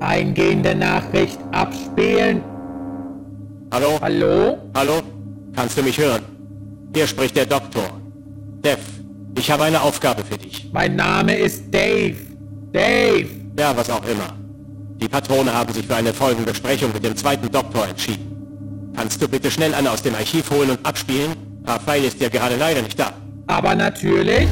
Eingehende Nachricht abspielen. Hallo? Hallo? Hallo? Kannst du mich hören? Hier spricht der Doktor. Dev, ich habe eine Aufgabe für dich. Mein Name ist Dave. Dave. Ja, was auch immer. Die Patrone haben sich für eine Folgenbesprechung mit dem zweiten Doktor entschieden. Kannst du bitte schnell eine aus dem Archiv holen und abspielen? Raphael ist ja gerade leider nicht da. Aber natürlich.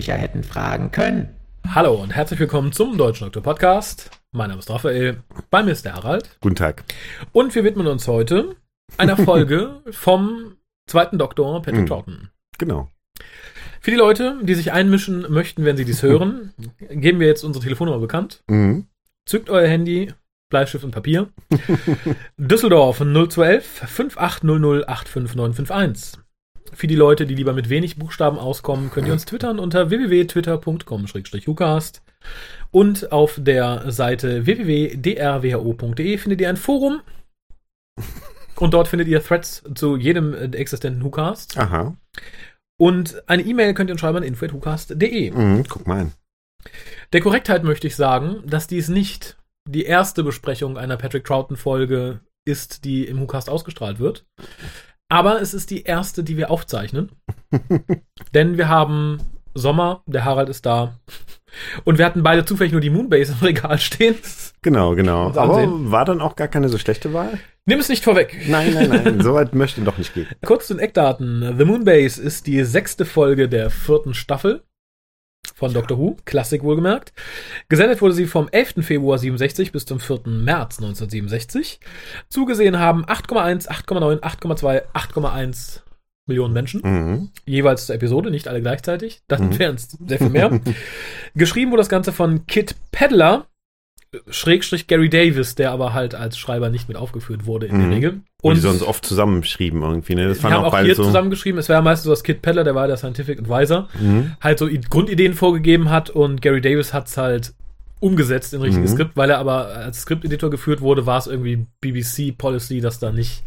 Freundlicher hätten fragen können. Hallo und herzlich willkommen zum Deutschen Doktor Podcast. Mein Name ist Raphael, bei mir ist der Harald. Guten Tag. Und wir widmen uns heute einer Folge vom zweiten Doktor Patrick Mhm. Troughton. Genau. Für die Leute, die sich einmischen möchten, wenn sie dies hören, geben wir jetzt unsere Telefonnummer bekannt. Mhm. Zückt euer Handy, Bleistift und Papier. Düsseldorf 0211 5800 85951. Für die Leute, die lieber mit wenig Buchstaben auskommen, könnt ihr uns twittern unter www.twitter.com-hucast. Und auf der Seite www.drwho.de findet ihr ein Forum. Und dort findet ihr Threads zu jedem äh, existenten WhoCast. Aha. Und eine E-Mail könnt ihr uns schreiben an info.hucast.de. Mhm. Guck mal an. Der Korrektheit möchte ich sagen, dass dies nicht die erste Besprechung einer Patrick Troughton-Folge ist, die im WhoCast ausgestrahlt wird. Aber es ist die erste, die wir aufzeichnen. Denn wir haben Sommer, der Harald ist da. Und wir hatten beide zufällig nur die Moonbase im Regal stehen. Genau, genau. Aber war dann auch gar keine so schlechte Wahl? Nimm es nicht vorweg. Nein, nein, nein. so weit möchte doch nicht gehen. Kurz zu den Eckdaten. The Moonbase ist die sechste Folge der vierten Staffel von Doctor Who, Klassik wohlgemerkt. Gesendet wurde sie vom 11. Februar 67 bis zum 4. März 1967. Zugesehen haben 8,1, 8,9, 8,2, 8,1 Millionen Menschen. Mhm. Jeweils zur Episode, nicht alle gleichzeitig. Das Mhm. wären es sehr viel mehr. Geschrieben wurde das Ganze von Kit Pedler, Schrägstrich Gary Davis, der aber halt als Schreiber nicht mit aufgeführt wurde in der Mhm. Regel. Und die sonst oft zusammenschrieben irgendwie, ne? Das wir waren haben auch auch beide hier so. zusammengeschrieben, es war ja meistens so, dass Kit Peddler, der war der Scientific Advisor, Mhm. halt so Grundideen vorgegeben hat und Gary Davis hat's halt umgesetzt in richtiges Mhm. Skript, weil er aber als Skripteditor geführt wurde, war es irgendwie BBC Policy, dass da nicht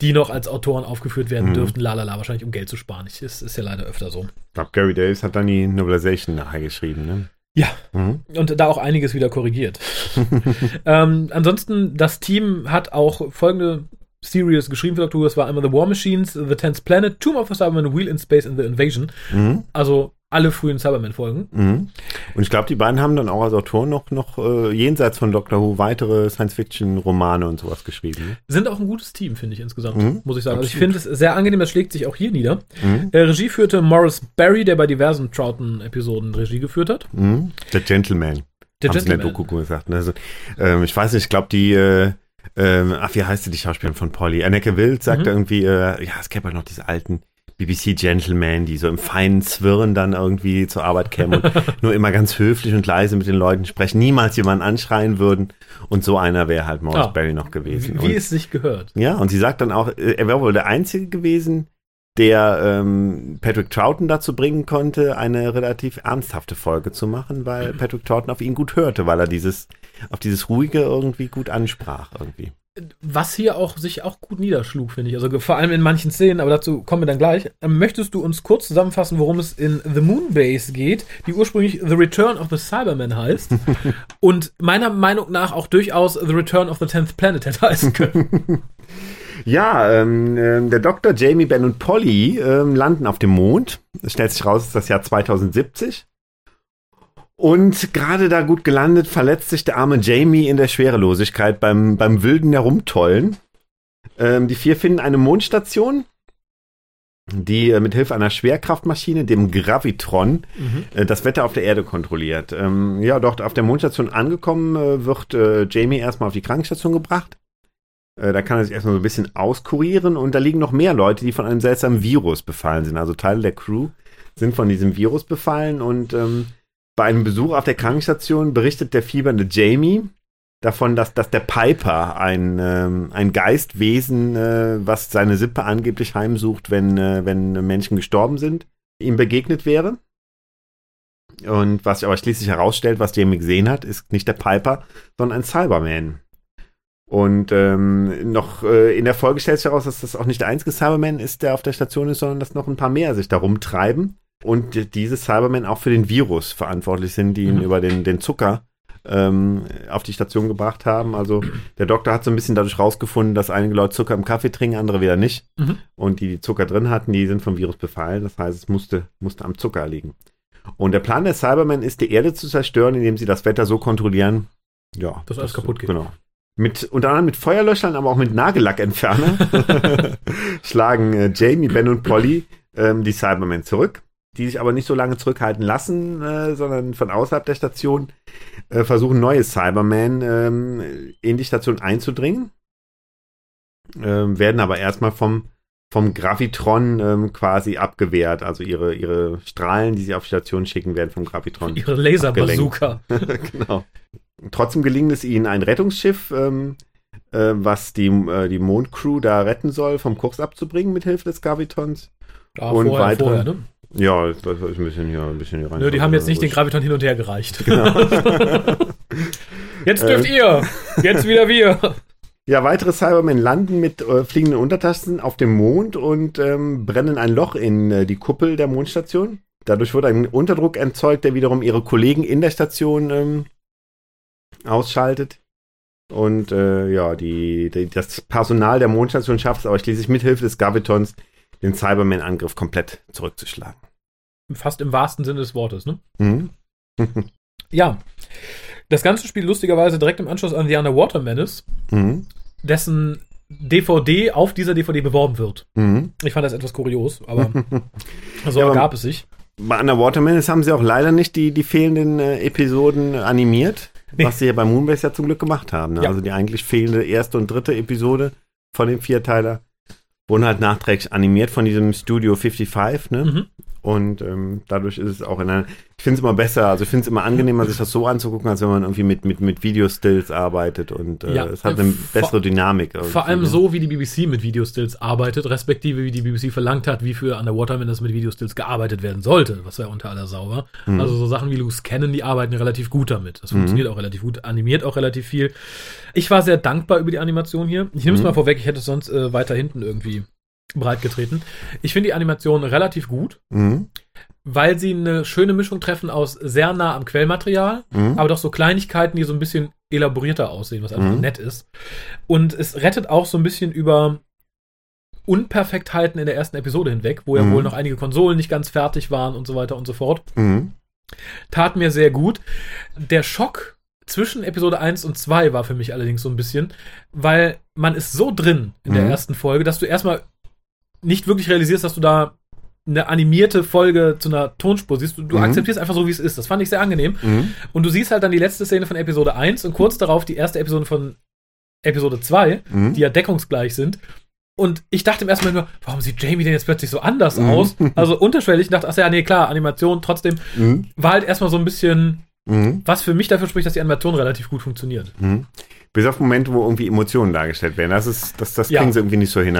die noch als Autoren aufgeführt werden Mhm. dürften, lalala, wahrscheinlich um Geld zu sparen. Ich, ist, ist ja leider öfter so. Ich glaube, Gary Davis hat dann die Novelization nachher geschrieben, ne? Ja. Mhm. Und da auch einiges wieder korrigiert. ähm, ansonsten, das Team hat auch folgende Series geschrieben für Doctor Who. Das war einmal The War Machines, The Tenth Planet, Tomb of the Cybermen, Wheel in Space and The Invasion. Mhm. Also alle frühen Cybermen-Folgen. Mhm. Und ich glaube, die beiden haben dann auch als Autoren noch, noch äh, jenseits von Doctor Who weitere Science-Fiction-Romane und sowas geschrieben. Sind auch ein gutes Team, finde ich insgesamt, Mhm, muss ich sagen. Also ich absolut. finde es sehr angenehm, das schlägt sich auch hier nieder. Mhm. Äh, Regie führte Morris Barry, der bei diversen Troughton-Episoden Regie geführt hat. Mhm. Der Gentleman. Der in Gentleman. Doku gesagt. Ne? Also, ähm, ich weiß nicht, ich glaube, die, äh, ähm, ach, wie heißt sie, die Schauspielerin von Polly? Anneke Wild sagt Mhm. irgendwie, äh, ja, es gäbe halt noch diese alten BBC-Gentlemen, die so im feinen Zwirren dann irgendwie zur Arbeit kämen und nur immer ganz höflich und leise mit den Leuten sprechen, niemals jemanden anschreien würden. Und so einer wäre halt Morris Ah. Barry noch gewesen. Wie und, es sich gehört. ja, und sie sagt dann auch, äh, er wäre wohl der Einzige gewesen, der ähm, Patrick Troughton dazu bringen konnte, eine relativ ernsthafte Folge zu machen, weil Patrick Troughton auf ihn gut hörte, weil er dieses, auf dieses Ruhige irgendwie gut ansprach irgendwie. Was hier auch sich auch gut niederschlug, finde ich. Also vor allem in manchen Szenen, aber dazu kommen wir dann gleich. Ähm, möchtest du uns kurz zusammenfassen, worum es in The Moonbase geht, die ursprünglich The Return of the Cybermen heißt und meiner Meinung nach auch durchaus The Return of the Tenth Planet hätte heißen können. Ja, ähm, ähm, der Dr. Jamie, Ben und Polly ähm, landen auf dem Mond. Es stellt sich raus, es ist das Jahr 2070. Und gerade da gut gelandet, verletzt sich der arme Jamie in der Schwerelosigkeit beim, beim wilden Herumtollen. Ähm, die vier finden eine Mondstation, die äh, mit Hilfe einer Schwerkraftmaschine, dem Gravitron, äh, das Wetter auf der Erde kontrolliert. Ähm, ja, dort auf der Mondstation angekommen, äh, wird äh, Jamie erstmal auf die Krankenstation gebracht. Äh, da kann er sich erstmal so ein bisschen auskurieren und da liegen noch mehr Leute, die von einem seltsamen Virus befallen sind. Also Teile der Crew sind von diesem Virus befallen und ähm, bei einem Besuch auf der Krankenstation berichtet der fiebernde Jamie davon, dass, dass der Piper ein, ähm, ein Geistwesen, äh, was seine Sippe angeblich heimsucht, wenn, äh, wenn Menschen gestorben sind, ihm begegnet wäre. Und was sich aber schließlich herausstellt, was Jamie gesehen hat, ist nicht der Piper, sondern ein Cyberman. Und ähm, noch äh, in der Folge stellt sich heraus, dass das auch nicht der einzige Cyberman ist, der auf der Station ist, sondern dass noch ein paar mehr sich da rumtreiben. Und diese Cybermen auch für den Virus verantwortlich sind, die ihn Mhm. über den, den Zucker ähm, auf die Station gebracht haben. Also der Doktor hat so ein bisschen dadurch rausgefunden, dass einige Leute Zucker im Kaffee trinken, andere wieder nicht. Mhm. Und die, die Zucker drin hatten, die sind vom Virus befallen. Das heißt, es musste, musste am Zucker liegen. Und der Plan der Cybermen ist, die Erde zu zerstören, indem sie das Wetter so kontrollieren, ja, Dass alles kaputt geht. Genau. Mit, unter anderem mit Feuerlöschern, aber auch mit Nagellackentferner schlagen äh, Jamie, Ben und Polly ähm, die Cybermen zurück, die sich aber nicht so lange zurückhalten lassen, äh, sondern von außerhalb der Station äh, versuchen neue Cybermen ähm, in die Station einzudringen, ähm, werden aber erstmal vom vom Gravitron ähm, quasi abgewehrt. Also ihre, ihre Strahlen, die sie auf die Station schicken, werden vom Gravitron Ihre Laserbazooka. genau. Trotzdem gelingt es ihnen, ein Rettungsschiff, ähm, äh, was die, äh, die Mondcrew da retten soll, vom Kurs abzubringen mit Hilfe des Gravitons. Ja, Und vorher, weitere- vorher, ne? Ja, das ist ein bisschen hier, ein bisschen hier rein. Nö, die haben jetzt nicht den Graviton hin und her gereicht. Genau. Jetzt dürft ihr. Jetzt wieder wir. Ja, weitere Cybermen landen mit äh, fliegenden Untertassen auf dem Mond und ähm, brennen ein Loch in äh, die Kuppel der Mondstation. Dadurch wird ein Unterdruck erzeugt, der wiederum ihre Kollegen in der Station ähm, ausschaltet. Und äh, ja, die, die, das Personal der Mondstation schafft es aber schließlich mit Hilfe des Gravitons, den Cyberman-Angriff komplett zurückzuschlagen. Fast im wahrsten Sinne des Wortes, ne? Mhm. Ja. Das Ganze spielt lustigerweise direkt im Anschluss an The Underwater Menace, Mhm. dessen DVD auf dieser DVD beworben wird. Mhm. Ich fand das etwas kurios, aber so Ja, ergab es sich. Bei Underwater Menace haben sie auch leider nicht die, die fehlenden äh, Episoden animiert, Nee. was sie ja bei Moonbase ja zum Glück gemacht haben. Ne? Ja. Also die eigentlich fehlende erste und dritte Episode von dem Vierteiler wurden halt nachträglich animiert von diesem Studio 55, ne? Mhm. Und ähm, dadurch ist es auch in einer. Ich finde es immer besser, also ich finde es immer angenehmer, sich das so anzugucken, als wenn man irgendwie mit, mit, mit Videostills arbeitet und äh, Ja, es hat äh, eine vor- bessere Dynamik. irgendwie, Vor allem ne? so, wie die BBC mit Videostills arbeitet, respektive wie die BBC verlangt hat, wie für Underwater Menace mit Videostills gearbeitet werden sollte, was ja unter aller Sau war. Mhm. Also so Sachen wie Loose Cannon, die arbeiten relativ gut damit. Das funktioniert auch relativ gut, animiert auch relativ viel. Ich war sehr dankbar über die Animation hier. Ich nehme es Mhm. mal vorweg, ich hätte es sonst äh, weiter hinten irgendwie breitgetreten. Ich finde die Animation relativ gut, Mhm. weil sie eine schöne Mischung treffen aus sehr nah am Quellmaterial, Mhm. aber doch so Kleinigkeiten, die so ein bisschen elaborierter aussehen, was einfach Mhm. nett ist. Und es rettet auch so ein bisschen über Unperfektheiten in der ersten Episode hinweg, wo ja Mhm. wohl noch einige Konsolen nicht ganz fertig waren und so weiter und so fort. Mhm. Tat mir sehr gut. Der Schock zwischen Episode 1 und 2 war für mich allerdings so ein bisschen, weil man ist so drin in der Mhm. ersten Folge, dass du erstmal nicht wirklich realisierst, dass du da eine animierte Folge zu einer Tonspur siehst. Du, du Mhm. akzeptierst einfach so, wie es ist. Das fand ich sehr angenehm. Mhm. Und du siehst halt dann die letzte Szene von Episode 1 und kurz darauf die erste Episode von Episode 2, Mhm. die ja deckungsgleich sind. Und ich dachte im ersten Mal nur, warum sieht Jamie denn jetzt plötzlich so anders Mhm. aus? Also unterschwellig, ich dachte, ach ja, nee, klar, Animation, trotzdem Mhm. war halt erstmal so ein bisschen, Mhm. was für mich dafür spricht, dass die Animation relativ gut funktioniert. Mhm. Bis auf Momente, wo irgendwie Emotionen dargestellt werden. Das ist, das, das Ja. kriegen sie irgendwie nicht so hin.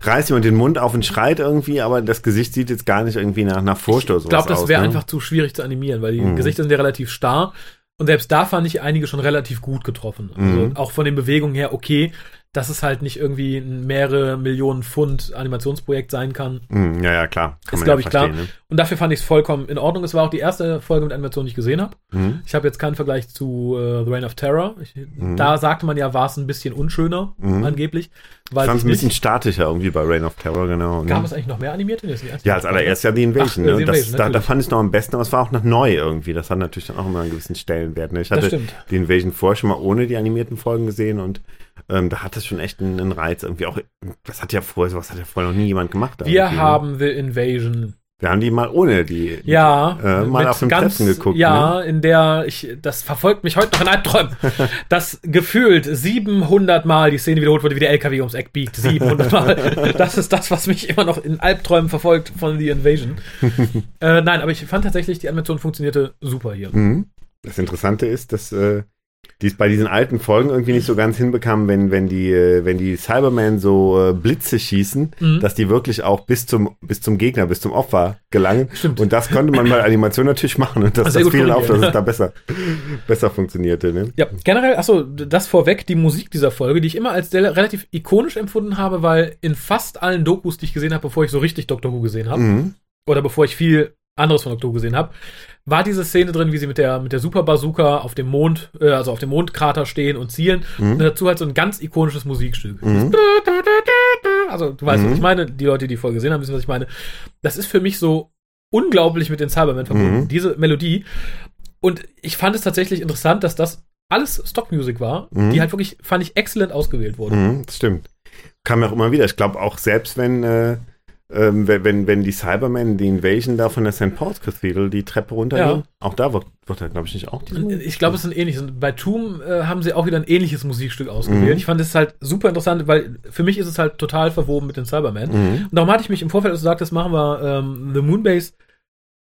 Reißt jemand den Mund auf und schreit irgendwie, aber das Gesicht sieht jetzt gar nicht irgendwie nach, nach Furcht oder Ich glaube, das aus, wäre ne? einfach zu schwierig zu animieren, weil die Mhm. Gesichter sind ja relativ starr. Und selbst da fand ich einige schon relativ gut getroffen. Also Mhm. auch von den Bewegungen her okay, dass es halt nicht irgendwie ein mehrere Millionen Pfund Animationsprojekt sein kann. Mhm, ja, ja, klar. Kann Ist, man glaub ja ich, klar. verstehen, Und dafür fand ich es vollkommen in Ordnung. Es war auch die erste Folge mit Animation, die ich gesehen habe. Ne? Mhm. Ich habe jetzt keinen Vergleich zu äh, The Reign of Terror. Ich, Da sagte man ja, war es ein bisschen unschöner, Mhm. angeblich. Ich Weiß fand ich es ein bisschen statischer irgendwie bei Reign of Terror, genau. ne? Gab es eigentlich noch mehr animierte? Nee, Ja, als allererst ja die Invasion. Ach, äh, ne? The das, Invasion, da, da fand ich es noch am besten, aber es war auch noch neu irgendwie. Das hat natürlich dann auch immer einen gewissen Stellenwert. Ne? Ich hatte die Invasion vorher schon mal ohne die animierten Folgen gesehen und ähm, da hat es schon echt einen, einen Reiz irgendwie auch. Das hat ja vorher, sowas hat ja vorher noch nie jemand gemacht. Wir ne? haben The Invasion Wir haben die mal ohne die Ja, äh, mal auf dem Treffen geguckt. Ja, Ne? in der ich, das verfolgt mich heute noch in Albträumen, dass gefühlt 700 Mal die Szene wiederholt wurde, wie der LKW ums Eck biegt. 700 Mal. Das ist das, was mich immer noch in Albträumen verfolgt von The Invasion. äh, nein, aber ich fand tatsächlich, die Animation funktionierte super hier. Mhm. Das Interessante ist, dass äh, die es bei diesen alten Folgen irgendwie nicht so ganz hinbekamen, wenn, wenn die, äh, wenn die Cybermen so äh, Blitze schießen, Mhm. dass die wirklich auch bis zum, bis zum Gegner, bis zum Opfer gelangen. Stimmt. Und das konnte man bei Animation natürlich machen und das, das fiel auf, dass es da besser, besser funktionierte. Ne? Ja, generell, achso, das vorweg, die Musik dieser Folge, die ich immer als relativ ikonisch empfunden habe, weil in fast allen Dokus, die ich gesehen habe, bevor ich so richtig Doctor Who gesehen habe, Mhm. oder bevor ich viel anderes von Doctor Who gesehen habe, war diese Szene drin, wie sie mit der, mit der Super Bazooka auf dem Mond, äh, also auf dem Mondkrater stehen und zielen. Und dazu halt so ein ganz ikonisches Musikstück. Mhm. Also, du weißt, Mhm. was ich meine. Die Leute, die die Folge gesehen haben, wissen, was ich meine. Das ist für mich so unglaublich mit den Cybermen verbunden. Mhm. Diese Melodie. Und ich fand es tatsächlich interessant, dass das alles Stockmusik war, Mhm. die halt wirklich, fand ich, exzellent ausgewählt wurde. Mhm, das stimmt. Kam ja auch immer wieder. Ich glaube auch selbst wenn, äh, ähm, wenn, wenn, die Cybermen die Invasion da von der St. Paul's Cathedral die Treppe runtergehen, Ja. auch da wird, wird da, glaube ich, nicht auch diese Und Ich glaube, es ist ein ähnliches. Und Bei Tomb äh, haben sie auch wieder ein ähnliches Musikstück ausgewählt. Mhm. Ich fand es halt super interessant, weil für mich ist es halt total verwoben mit den Cybermen. Mhm. Und darum hatte ich mich im Vorfeld, als du sagtest, machen wir ähm, The Moonbase,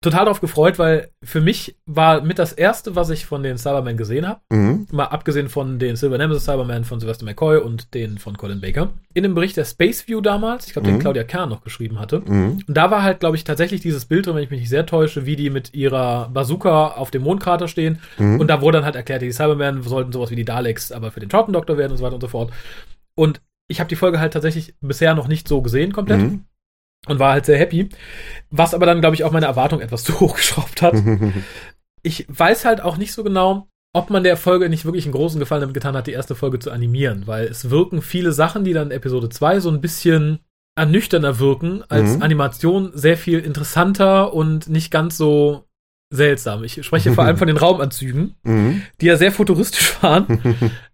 total darauf gefreut, weil für mich war mit das erste, was ich von den Cybermen gesehen habe, Mhm. mal abgesehen von den Silver Nemesis Cybermen von Sylvester McCoy und den von Colin Baker, in dem Bericht der Space View damals, ich glaube, den Mhm. Claudia Kern noch geschrieben hatte. Mhm. Und da war halt, glaube ich, tatsächlich dieses Bild drin, wenn ich mich nicht sehr täusche, wie die mit ihrer Bazooka auf dem Mondkrater stehen. Mhm. Und da wurde dann halt erklärt, die Cybermen sollten sowas wie die Daleks, aber für den Troughton Doktor werden und so weiter und so fort. Und ich habe die Folge halt tatsächlich bisher noch nicht so gesehen komplett Mhm. Und war halt sehr happy. Was aber dann, glaube ich, auch meine Erwartung etwas zu hoch geschraubt hat. Ich weiß halt auch nicht so genau, ob man der Folge nicht wirklich einen großen Gefallen damit getan hat, die erste Folge zu animieren, weil es wirken viele Sachen, die dann in Episode 2 so ein bisschen ernüchterner wirken, als Mhm. Animation sehr viel interessanter und nicht ganz so seltsam. Ich spreche vor allem von den Raumanzügen, Mhm. die ja sehr futuristisch waren,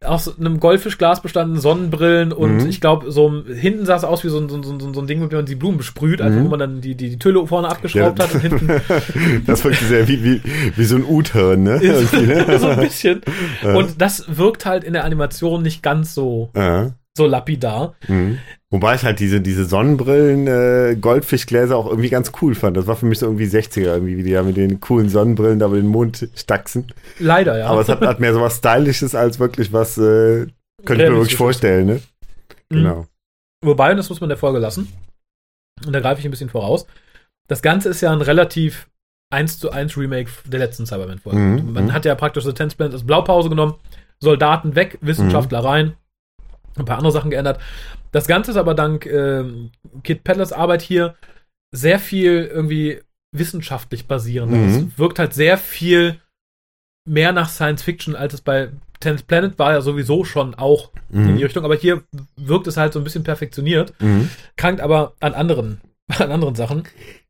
aus einem Goldfischglas bestanden, Sonnenbrillen und Mhm. ich glaube, so hinten sah es aus wie so ein, so, so, so ein Ding, mit dem man die Blumen besprüht, einfach Mhm. wo man dann die, die, die Tülle vorne abgeschraubt Ja. hat und hinten Das wirkt sehr wie, wie, wie so ein U-Turn, ne? ne? so ein bisschen. Ja. Und das wirkt halt in der Animation nicht ganz so, Ja. So lapidar. Mhm. Wobei ich halt diese, diese Sonnenbrillen, äh, Goldfischgläser auch irgendwie ganz cool fand. Das war für mich so irgendwie 60er, irgendwie, wie die ja mit den coolen Sonnenbrillen da über den Mond staxen. Leider, ja. Aber es hat, hat mehr so was Stylisches als wirklich was, äh, könnte ich mir wirklich vorstellen, ne? Mhm. Genau. Wobei, und das muss man der Folge lassen, und da greife ich ein bisschen voraus, das Ganze ist ja ein relativ 1 zu 1 Remake der letzten Cyberman-Folge. Mhm, Man mhm. hat ja praktisch The Tenth Planet als Blaupause genommen, Soldaten weg, Wissenschaftler rein, ein paar andere Sachen geändert. Das Ganze ist aber dank ähm, Kit Pedlers Arbeit hier sehr viel irgendwie wissenschaftlich basierend. Mhm. Es wirkt halt sehr viel mehr nach Science Fiction, als es bei Tenth Planet war ja sowieso schon auch in die Mhm. Richtung, aber hier wirkt es halt so ein bisschen perfektioniert, Mhm. krankt aber an anderen, an anderen Sachen.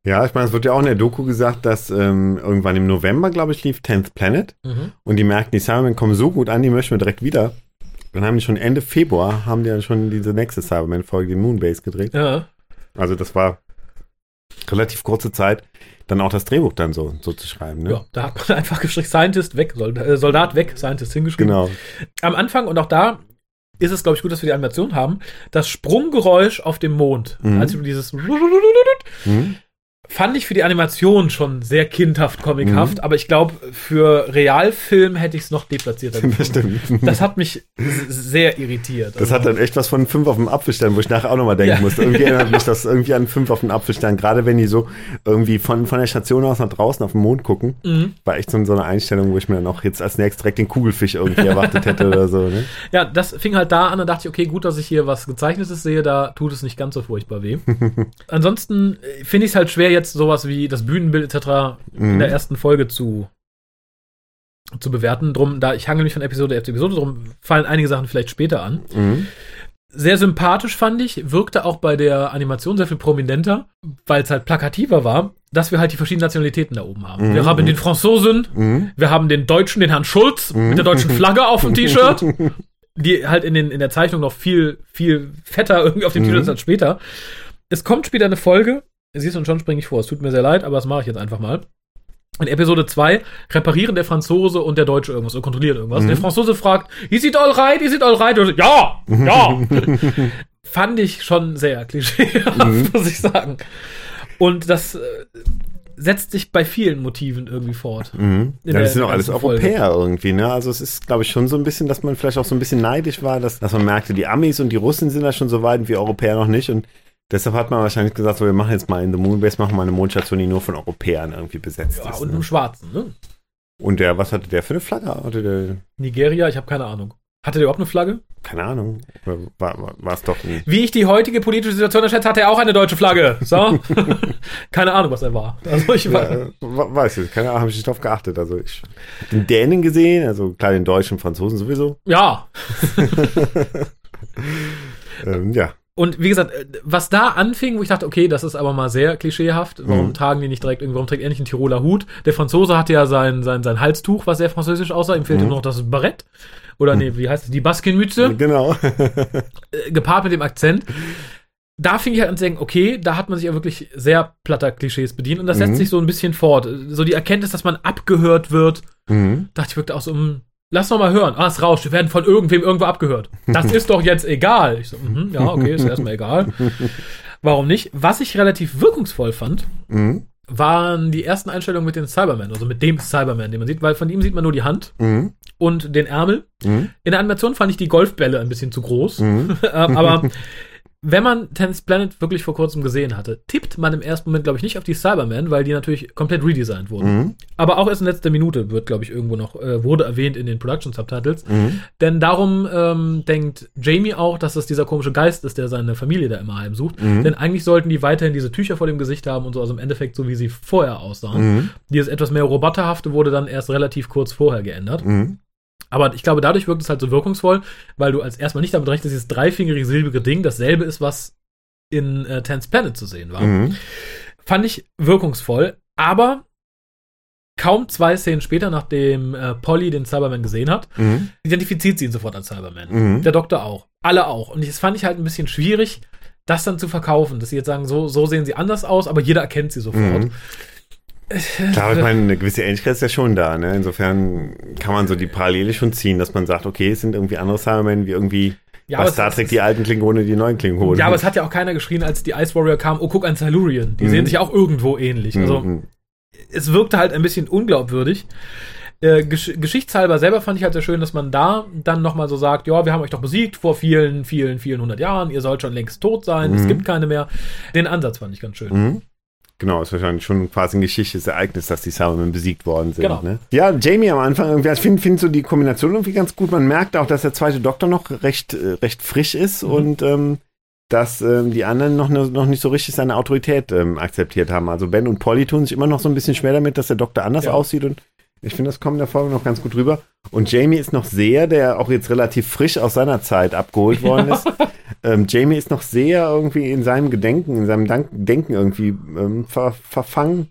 Ja, ich meine, es wird ja auch in der Doku gesagt, dass ähm, irgendwann im November, glaube ich, lief 10th Planet und die merken, die Cybermen kommen so gut an, die möchten wir direkt wieder. Dann haben die schon Ende Februar, haben die dann schon diese nächste Cyberman-Folge, den Moonbase, gedreht. Ja. Also das war relativ kurze Zeit, dann auch das Drehbuch dann so, so zu schreiben. Ne? ja, da hat man einfach geschrieben, Scientist weg, Soldat, äh, Soldat weg, Scientist hingeschrieben. Genau. Am Anfang und auch da ist es, glaube ich, gut, dass wir die Animation haben. Das Sprunggeräusch auf dem Mond, Mhm. als wir dieses Mhm. Fand ich für die Animation schon sehr kindhaft, comichaft, Mhm. aber ich glaube, für Realfilm hätte ich es noch deplatzierter Das gefunden. stimmt. Das hat mich sehr irritiert. Das hat dann echt was von fünf auf dem Apfelstern, wo ich nachher auch nochmal denken Ja. musste. Irgendwie erinnert mich das irgendwie an fünf auf dem Apfelstern, gerade wenn die so irgendwie von, von der Station aus nach draußen auf den Mond gucken. Mhm. War echt so, so eine Einstellung, wo ich mir dann auch jetzt als nächstes direkt den Kugelfisch irgendwie erwartet hätte oder so. Ne? Ja, das fing halt da an, da dachte ich, okay, gut, dass ich hier was Gezeichnetes sehe, da tut es nicht ganz so furchtbar weh. Ansonsten äh, finde ich es halt schwer, jetzt sowas wie das Bühnenbild etc. in Mhm. der ersten Folge zu, zu bewerten. Drum, da ich hangel mich von Episode zu Episode, drum fallen einige Sachen vielleicht später an. Mhm. Sehr sympathisch fand ich, wirkte auch bei der Animation sehr viel prominenter, weil es halt plakativer war, dass wir halt die verschiedenen Nationalitäten da oben haben. Mhm. Wir haben den Franzosen, Mhm. wir haben den Deutschen, den Herrn Schulz, Mhm. mit der deutschen Flagge auf dem T-Shirt, die halt in, den, in der Zeichnung noch viel, viel fetter irgendwie auf dem Mhm. T-Shirt ist als später. Es kommt später eine Folge, siehst du, und schon springe ich vor. Es tut mir sehr leid, aber das mache ich jetzt einfach mal. In Episode 2 reparieren der Franzose und der Deutsche irgendwas oder kontrollieren irgendwas. Mhm. Der Franzose fragt, is it all right, is it all right? Und ja, ja. Fand ich schon sehr klischeehaft, Mhm. muss ich sagen. Und das äh, setzt sich bei vielen Motiven irgendwie fort. Mhm. Ja, das sind in auch alles. Europäer irgendwie, ne? Also es ist, glaube ich, schon so ein bisschen, dass man vielleicht auch so ein bisschen neidisch war, dass, dass man merkte, die Amis und die Russen sind da schon so weit und wir Europäer noch nicht. Und deshalb hat man wahrscheinlich gesagt, so, wir machen jetzt mal in The Moonbase, machen wir eine Mondstation, die nur von Europäern irgendwie besetzt Ja, ist. und ne? einem Schwarzen, ne? Und der, was hatte der für eine Flagge? Hatte der, Nigeria, ich habe keine Ahnung. Hatte der überhaupt eine Flagge? keine Ahnung, war, war, es doch ein, Wie ich die heutige politische Situation erschätze, hatte er auch eine deutsche Flagge. So? keine Ahnung, was er war. Also ich war, ja, we- weiß ich, keine Ahnung, habe ich nicht drauf geachtet. Also ich habe den Dänen gesehen, also klar den Deutschen, Franzosen sowieso. ja. Ähm, ja. Und wie gesagt, äh, was da anfing, wo ich dachte, okay, das ist aber mal sehr klischeehaft. Warum Mhm. tragen die nicht direkt irgendwie, warum trägt er nicht einen Tiroler Hut? Der Franzose hatte ja sein, sein, sein Halstuch, was sehr französisch aussah. Ihm fehlte Mhm. nur noch das Barett. Oder nee, wie heißt es? Die Baskenmütze. Genau. äh, gepaart mit dem Akzent. Da fing ich halt an zu denken, okay, da hat man sich ja wirklich sehr platter Klischees bedient und das setzt Mhm. sich so ein bisschen fort. So die Erkenntnis, dass man abgehört wird, mhm. dachte ich wirklich auch so, hm, lass noch mal hören. Ah, es rauscht, wir werden von irgendwem irgendwo abgehört. Das ist doch jetzt egal. Ich so, mhm, ja, okay, ist erstmal egal. Warum nicht? Was ich relativ wirkungsvoll fand, Mhm. waren die ersten Einstellungen mit den Cybermen, also mit dem Cyberman, den man sieht, weil von ihm sieht man nur die Hand Mhm. und den Ärmel. Mhm. In der Animation fand ich die Golfbälle ein bisschen zu groß. Mhm. Ähm, aber wenn man Tennis Planet wirklich vor kurzem gesehen hatte, tippt man im ersten Moment, glaube ich, nicht auf die Cybermen, weil die natürlich komplett redesigned wurden. Mhm. Aber auch erst in letzter Minute wird, glaube ich, irgendwo noch, äh, wurde erwähnt in den Production Subtitles. Mhm. Denn darum ähm, denkt Jamie auch, dass es dieser komische Geist ist, der seine Familie da immer heimsucht. Mhm. Denn eigentlich sollten die weiterhin diese Tücher vor dem Gesicht haben und so, also im Endeffekt so, wie sie vorher aussahen. Mhm. Dieses etwas mehr Roboterhafte wurde dann erst relativ kurz vorher geändert. Mhm. Aber ich glaube, dadurch wirkt es halt so wirkungsvoll, weil du als erstmal nicht damit rechnest, dass dieses dreifingerige silbrige Ding dasselbe ist, was in äh, Tense Planet zu sehen war. Mhm. Fand ich wirkungsvoll, aber kaum zwei Szenen später, nachdem äh, Polly den Cyberman gesehen hat, Mhm. identifiziert sie ihn sofort als Cyberman. Mhm. Der Doktor auch. Alle auch. Und das fand ich halt ein bisschen schwierig, das dann zu verkaufen, dass sie jetzt sagen, so, so sehen sie anders aus, aber jeder erkennt sie sofort. Mhm. Klar, ich meine, eine gewisse Ähnlichkeit ist ja schon da. Ne? Insofern kann man so die Parallele schon ziehen, dass man sagt, okay, es sind irgendwie andere Cybermen wie irgendwie Ja, bei aber Star es- Trek die alten Klingonen, die neuen Klingonen. Ja, aber es hat ja auch keiner geschrien, als die Ice Warrior kam, oh, guck, ein Silurian. Die Mhm. sehen sich auch irgendwo ähnlich. Also, Mhm. es wirkte halt ein bisschen unglaubwürdig. Äh, gesch geschichtshalber selber fand ich halt sehr schön, dass man da dann nochmal so sagt, ja, wir haben euch doch besiegt vor vielen, vielen, vielen hundert Jahren, ihr sollt schon längst tot sein, es Mhm. gibt keine mehr. Den Ansatz fand ich ganz schön. Genau, ist wahrscheinlich schon quasi ein geschichtliches Ereignis, dass die Cybermen besiegt worden sind. Genau. Ne? Ja, Jamie am Anfang irgendwie, ich finde find so die Kombination irgendwie ganz gut. Man merkt auch, dass der zweite Doktor noch recht, äh, recht frisch ist Mhm. und ähm, dass ähm, die anderen noch, ne- noch nicht so richtig seine Autorität ähm, akzeptiert haben. Also Ben und Polly tun sich immer noch so ein bisschen schwer damit, dass der Doktor anders Ja. aussieht und ich finde, das kommt in der Folge noch ganz gut rüber. Und Jamie ist noch sehr, der auch jetzt relativ frisch aus seiner Zeit abgeholt worden ist. Ähm, Jamie ist noch sehr irgendwie in seinem Gedenken, in seinem Dank Denken irgendwie ähm, ver verfangen.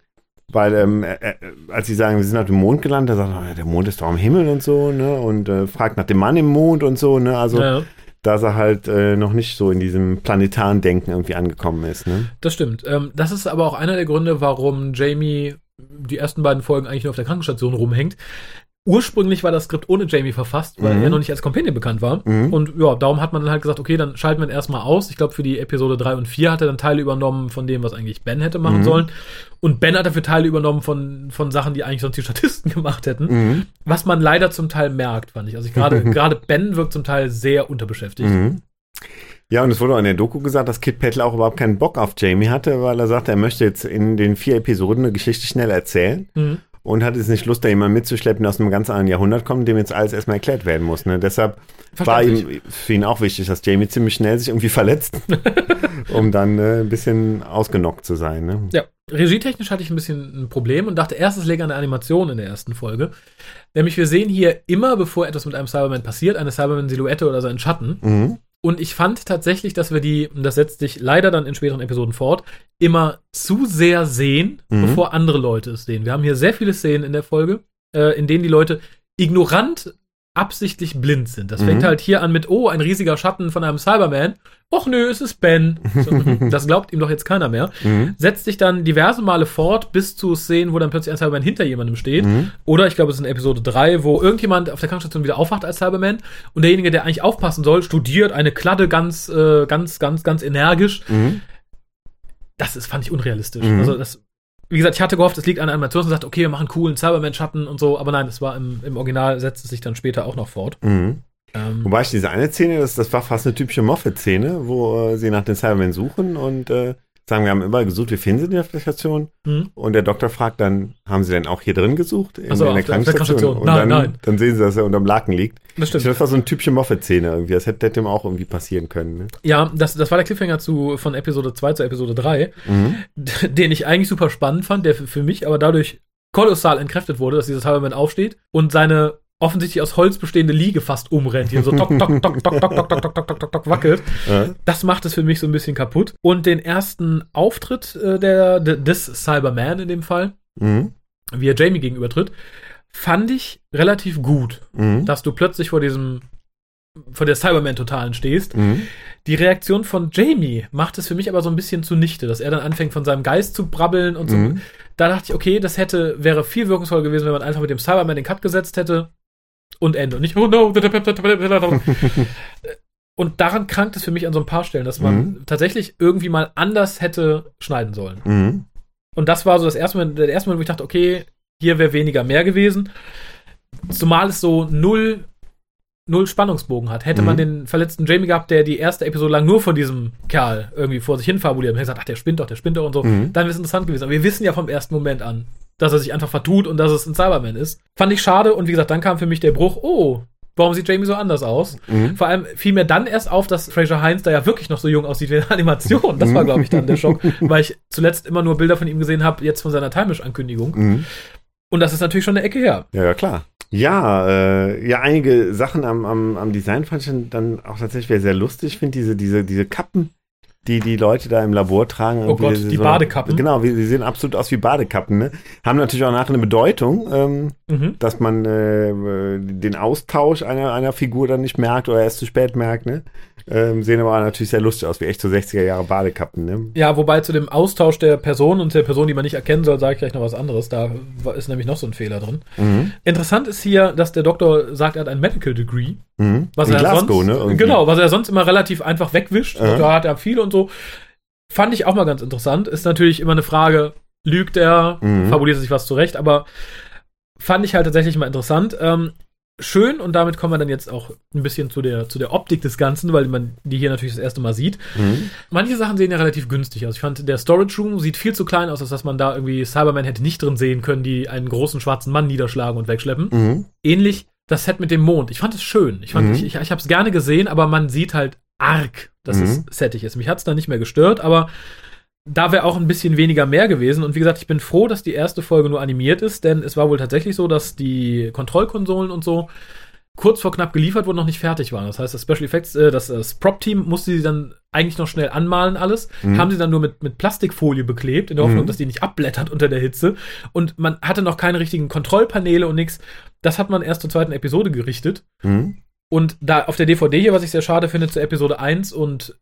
Weil, ähm, äh, äh, als sie sagen, wir sind auf dem Mond gelandet, er sagt, oh, der Mond ist doch am Himmel und so, ne? Und äh, fragt nach dem Mann im Mond und so, ne? Also, Ja, dass er halt äh, noch nicht so in diesem planetaren Denken irgendwie angekommen ist, ne? das stimmt. Ähm, das ist aber auch einer der Gründe, warum Jamie die ersten beiden Folgen eigentlich nur auf der Krankenstation rumhängt. Ursprünglich war das Skript ohne Jamie verfasst, weil Mhm. er noch nicht als Companion bekannt war. Mhm. Und ja, darum hat man dann halt gesagt, okay, dann schalten wir ihn erstmal aus. Ich glaube, für die Episode 3 und 4 hat er dann Teile übernommen von dem, was eigentlich Ben hätte machen Mhm. sollen. Und Ben hat dafür Teile übernommen von, von Sachen, die eigentlich sonst die Statisten gemacht hätten. Mhm. Was man leider zum Teil merkt, fand ich. Also ich gerade, gerade Ben wirkt zum Teil sehr unterbeschäftigt. Mhm. Ja, und es wurde auch in der Doku gesagt, dass Kit Pettler auch überhaupt keinen Bock auf Jamie hatte, weil er sagte, er möchte jetzt in den vier Episoden eine Geschichte schnell erzählen. Mhm. Und hat jetzt nicht Lust, da jemanden mitzuschleppen, der aus einem ganz anderen Jahrhundert kommt, dem jetzt alles erstmal erklärt werden muss. Ne? Deshalb war ihm für ihn auch wichtig, dass Jamie ziemlich schnell sich irgendwie verletzt, um dann äh, ein bisschen ausgenockt zu sein. Ne? Ja, regietechnisch hatte ich ein bisschen ein Problem und dachte erst, es läge an der Animation in der ersten Folge. Nämlich, wir sehen hier immer, bevor etwas mit einem Cyberman passiert, eine Cyberman-Silhouette oder seinen Schatten. Mhm. Und ich fand tatsächlich, dass wir die, das setzt sich leider dann in späteren Episoden fort, immer zu sehr sehen, Mhm. bevor andere Leute es sehen. Wir haben hier sehr viele Szenen in der Folge, äh, in denen die Leute ignorant absichtlich blind sind. Das fängt halt hier an mit, oh, ein riesiger Schatten von einem Cyberman. Och nö, es ist Ben. So, das glaubt ihm doch jetzt keiner mehr. Mhm. Setzt sich dann diverse Male fort, bis zu Szenen, wo dann plötzlich ein Cyberman hinter jemandem steht. Mhm. Oder ich glaube, es ist in Episode 3, wo irgendjemand auf der Krankenstation wieder aufwacht als Cyberman und derjenige, der eigentlich aufpassen soll, studiert eine Kladde ganz, äh, ganz, ganz, ganz energisch. Mhm. Das ist, fand ich unrealistisch. Mhm. Also das, wie gesagt, ich hatte gehofft, es liegt an der Animation und sagt, okay, wir machen einen coolen Cyberman-Schatten und so, aber nein, es war im, im Original, setzt es sich dann später auch noch fort. Mhm. Ähm, Wobei ich diese eine Szene, das, das war fast eine typische Moffat-Szene, wo äh, sie nach den Cybermen suchen und äh, sagen, wir haben überall gesucht, wir finden sie nicht auf der Station. Mhm. Und der Doktor fragt dann, haben sie denn auch hier drin gesucht? In, so, in der- der Krankenstation. Und Nein, dann, nein. dann sehen sie, dass er unterm Laken liegt. das stimmt. Das war so eine typische Moffat-Szene irgendwie. Das hätte, ihm auch irgendwie passieren können. Ne? Ja, das, das war der Cliffhanger zu, von Episode 2 zu Episode 3, Mhm. den ich eigentlich super spannend fand, der für, für mich aber dadurch kolossal entkräftet wurde, dass dieser Cyberman aufsteht und seine offensichtlich aus Holz bestehende Liege fast umrennt, hier so tok, tok, tok, tok, tok, tok, tok, tok, tok, tok, tok, tok, wackelt. Ja. Das macht es für mich so ein bisschen kaputt. Und den ersten Auftritt äh, der, de- des Cyberman in dem Fall, Mhm. wie er Jamie gegenübertritt, fand ich relativ gut, Mhm. dass du plötzlich vor diesem vor der Cyberman-Totalen stehst. Mhm. Die Reaktion von Jamie macht es für mich aber so ein bisschen zunichte, dass er dann anfängt von seinem Geist zu brabbeln und so. Mhm. Da dachte ich, okay, das hätte, wäre viel wirkungsvoller gewesen, wenn man einfach mit dem Cyberman den Cut gesetzt hätte und Ende. Und nicht, oh no. Und daran krankt es für mich an so ein paar Stellen, dass man Mhm. tatsächlich irgendwie mal anders hätte schneiden sollen. Mhm. Und das war so das erste Mal, der erste Mal, wo ich dachte, okay, hier wäre weniger mehr gewesen. Zumal es so null, null Spannungsbogen hat. Hätte man Mhm. den verletzten Jamie gehabt, der die erste Episode lang nur von diesem Kerl irgendwie vor sich hin fabuliert und hätte gesagt, ach, der spinnt doch, der spinnt doch und so, Mhm. dann wäre es interessant gewesen. Aber wir wissen ja vom ersten Moment an, dass er sich einfach vertut und dass es ein Cyberman ist. Fand ich schade und wie gesagt, dann kam für mich der Bruch, oh, warum sieht Jamie so anders aus? Mhm. Vor allem fiel mir dann erst auf, dass Fraser Heinz da ja wirklich noch so jung aussieht wie in der Animation. Das war, glaube ich, dann der Schock, weil ich zuletzt immer nur Bilder von ihm gesehen habe, jetzt von seiner Time-Ankündigung. Mhm. Und das ist natürlich schon eine Ecke her. Ja, ja, klar. Ja, äh, ja, einige Sachen am, am, am Design fand ich dann- dann auch tatsächlich sehr lustig. Ich finde diese, diese, diese Kappen, die die Leute da im Labor tragen. Oh Gott, die Badekappen. Genau, die sehen absolut aus wie Badekappen. Ne? Haben natürlich auch nachher eine Bedeutung, ähm, Mhm. dass man äh, den Austausch einer, einer Figur dann nicht merkt oder erst zu spät merkt. Ne? Ähm, sehen aber natürlich sehr lustig aus, wie echt so 60er Jahre Badekappen. Ne? Ja, wobei zu dem Austausch der Person und der Person, die man nicht erkennen soll, sage ich gleich noch was anderes. Da ist nämlich noch so ein Fehler drin. Mhm. Interessant ist hier, dass der Doktor sagt, er hat ein Medical Degree. Mhm. Was In er Glasgow, sonst, ne? irgendwie. Genau, was er sonst immer relativ einfach wegwischt. Ja. Da hat er viel und so. Fand ich auch mal ganz interessant. Ist natürlich immer eine Frage, lügt er, Mhm. fabuliert er sich was zurecht, aber fand ich halt tatsächlich mal interessant. Ähm, schön und damit kommen wir dann jetzt auch ein bisschen zu der, zu der Optik des Ganzen, weil man die hier natürlich das erste Mal sieht. Mhm. Manche Sachen sehen ja relativ günstig aus. Ich fand, der Storage Room sieht viel zu klein aus, als dass man da irgendwie Cyberman hätte nicht drin sehen können, die einen großen schwarzen Mann niederschlagen und wegschleppen Mhm. ähnlich das Set mit dem Mond. Ich fand es schön. Ich, fand, Mhm. ich, ich, ich habe es gerne gesehen, aber man sieht halt arg, dass Mhm. es settig ist. Mich hat es da nicht mehr gestört, aber da wäre auch ein bisschen weniger mehr gewesen. Und wie gesagt, ich bin froh, dass die erste Folge nur animiert ist, denn es war wohl tatsächlich so, dass die Kontrollkonsolen und so kurz vor knapp geliefert wurden, noch nicht fertig waren. Das heißt, das Special Effects, äh, das, das Prop-Team musste sie dann eigentlich noch schnell anmalen alles, Mhm. haben sie dann nur mit, mit Plastikfolie beklebt, in der Hoffnung, Mhm. dass die nicht abblättert unter der Hitze. Und man hatte noch keine richtigen Kontrollpaneele und nichts. Das hat man erst zur zweiten Episode gerichtet. Mhm. Und da auf der DVD hier, was ich sehr schade finde, zu Episode 1 und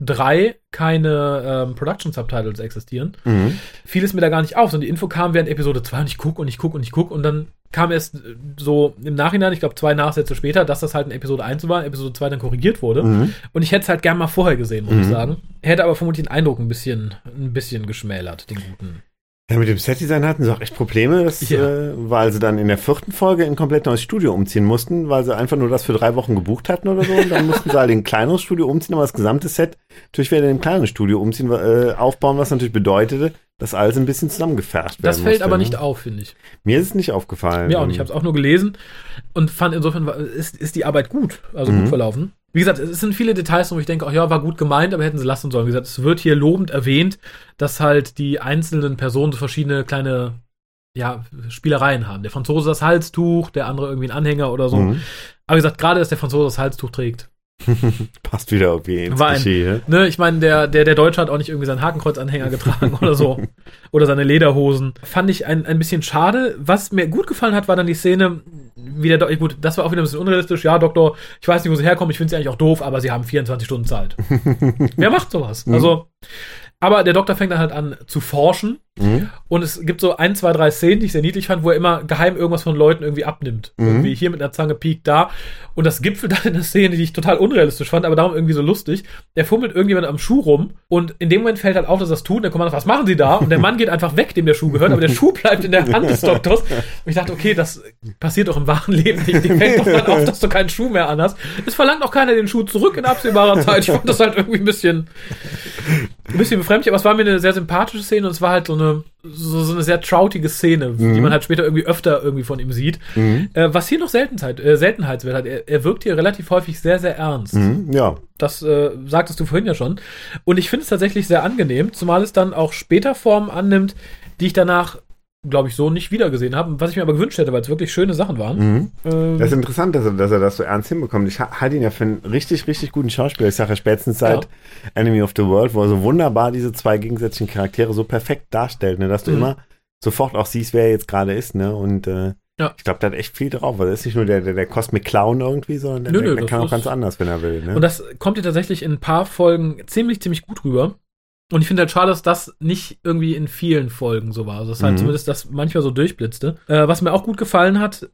3 keine ähm, Production Subtitles existieren, Mhm. fiel es mir da gar nicht auf, sondern die Info kam während Episode 2 und ich guck und ich guck und ich guck und dann kam erst äh, so im Nachhinein, ich glaube zwei Nachsätze später, dass das halt in Episode 1 war, in Episode 2 dann korrigiert wurde. Mhm. Und ich hätte es halt gern mal vorher gesehen, muss Mhm. ich sagen. Hätte aber vermutlich den Eindruck ein bisschen, ein bisschen geschmälert, den guten. Ja, mit dem Setdesign hatten sie auch echt Probleme, das, Ja. äh, weil sie dann in der vierten Folge in ein komplett neues Studio umziehen mussten, weil sie einfach nur das für drei Wochen gebucht hatten oder so. Und dann mussten sie halt in ein kleineres Studio umziehen, aber das gesamte Set natürlich wieder in ein kleines Studio umziehen, äh, aufbauen, was natürlich bedeutete, dass alles ein bisschen zusammengefärscht werden Das fällt musste, aber ne? nicht auf, finde ich. Mir ist es nicht aufgefallen. Mir auch nicht. Ich habe es auch nur gelesen und fand insofern ist, ist die Arbeit gut, also Mhm. gut verlaufen. Wie gesagt, es sind viele Details, wo ich denke, ach ja, war gut gemeint, aber hätten sie lassen sollen. Wie gesagt, es wird hier lobend erwähnt, dass halt die einzelnen Personen so verschiedene kleine ja, Spielereien haben. Der Franzose das Halstuch, der andere irgendwie einen Anhänger oder so. Mhm. Aber wie gesagt, gerade, dass der Franzose das Halstuch trägt, Passt wieder War ein- Klischee, ne? Ne, ich meine, der, der, der Deutsche hat auch nicht irgendwie seinen Hakenkreuzanhänger getragen oder so. Oder seine Lederhosen. Fand ich ein, ein bisschen schade. Was mir gut gefallen hat, war dann die Szene, wie der Do gut, das war auch wieder ein bisschen unrealistisch. Ja, Doktor, ich weiß nicht, wo sie herkommen, ich finde sie eigentlich auch doof, aber sie haben 24 Stunden Zeit. Wer macht sowas? Also, aber der Doktor fängt dann halt an zu forschen. Mhm. Und es gibt so ein, zwei, drei Szenen, die ich sehr niedlich fand, wo er immer geheim irgendwas von Leuten irgendwie abnimmt. Mhm. Irgendwie hier mit einer Zange piekt da. Und das gipfelt dann in einer Szene, die ich total unrealistisch fand, aber darum irgendwie so lustig. Der fummelt irgendjemand am Schuh rum und in dem Moment fällt halt auf, dass er das tut. Und der Kommandant, was machen Sie da? Und der Mann geht einfach weg, dem der Schuh gehört, aber der Schuh bleibt in der Hand des Doktors. Und ich dachte, okay, das passiert doch im wahren Leben nicht. Dir fällt doch dann auf, dass du keinen Schuh mehr anhast. Es verlangt auch keiner den Schuh zurück in absehbarer Zeit. Ich fand das halt irgendwie ein bisschen, ein bisschen befremdlich, aber es war mir eine sehr sympathische Szene und es war halt so eine, so, so eine sehr troutige Szene, die man halt später irgendwie öfter irgendwie von ihm sieht. Mhm. Äh, was hier noch Seltenheit, äh, Seltenheitswert hat, er, er wirkt hier relativ häufig sehr, sehr ernst. Mhm. Ja. Das äh, sagtest du vorhin ja schon. Und ich finde es tatsächlich sehr angenehm, zumal es dann auch später Formen annimmt, die ich danach, glaube ich, so nicht wiedergesehen habe, was ich mir aber gewünscht hätte, weil es wirklich schöne Sachen waren. Mhm. Ähm, Das ist interessant, dass er, dass er das so ernst hinbekommt. Ich ha- halte ihn ja für einen richtig, richtig guten Schauspieler. Ich sage ja spätestens seit Enemy of the World, wo er so wunderbar diese zwei gegensätzlichen Charaktere so perfekt darstellt, ne, dass du Mhm. immer sofort auch siehst, wer er jetzt gerade ist, ne? Und äh, Ja. ich glaube, da hat echt viel drauf. weil er ist nicht nur der, der, der Cosmic Clown irgendwie, sondern der, Nö, nö, der kann auch ganz anders, wenn er will. Ne? Und das kommt hier tatsächlich in ein paar Folgen ziemlich, ziemlich gut rüber. Und ich finde halt schade, dass das nicht irgendwie in vielen Folgen so war. Also das halt Mhm. zumindest das manchmal so durchblitzte. Äh, was mir auch gut gefallen hat,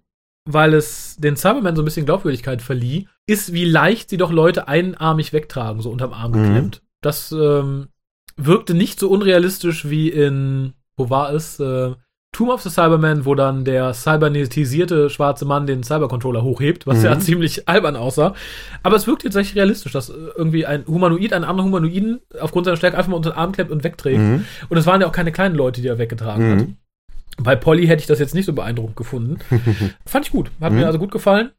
weil es den Cybermen so ein bisschen Glaubwürdigkeit verlieh, ist, wie leicht sie doch Leute einarmig wegtragen, so unterm Arm Mhm. geklemmt. Das ähm, wirkte nicht so unrealistisch wie in, wo war es? Äh, Tomb of the Cyberman, wo dann der cybernetisierte schwarze Mann den Cybercontroller hochhebt, was Mhm. ja ziemlich albern aussah. Aber es wirkt jetzt echt realistisch, dass irgendwie ein Humanoid einen anderen Humanoiden aufgrund seiner Stärke einfach mal unter den Arm klemmt und wegträgt. Mhm. Und es waren ja auch keine kleinen Leute, die er weggetragen hat. Mhm. Bei Polly hätte ich das jetzt nicht so beeindruckend gefunden. Fand ich gut. Hat Mhm. mir also gut gefallen.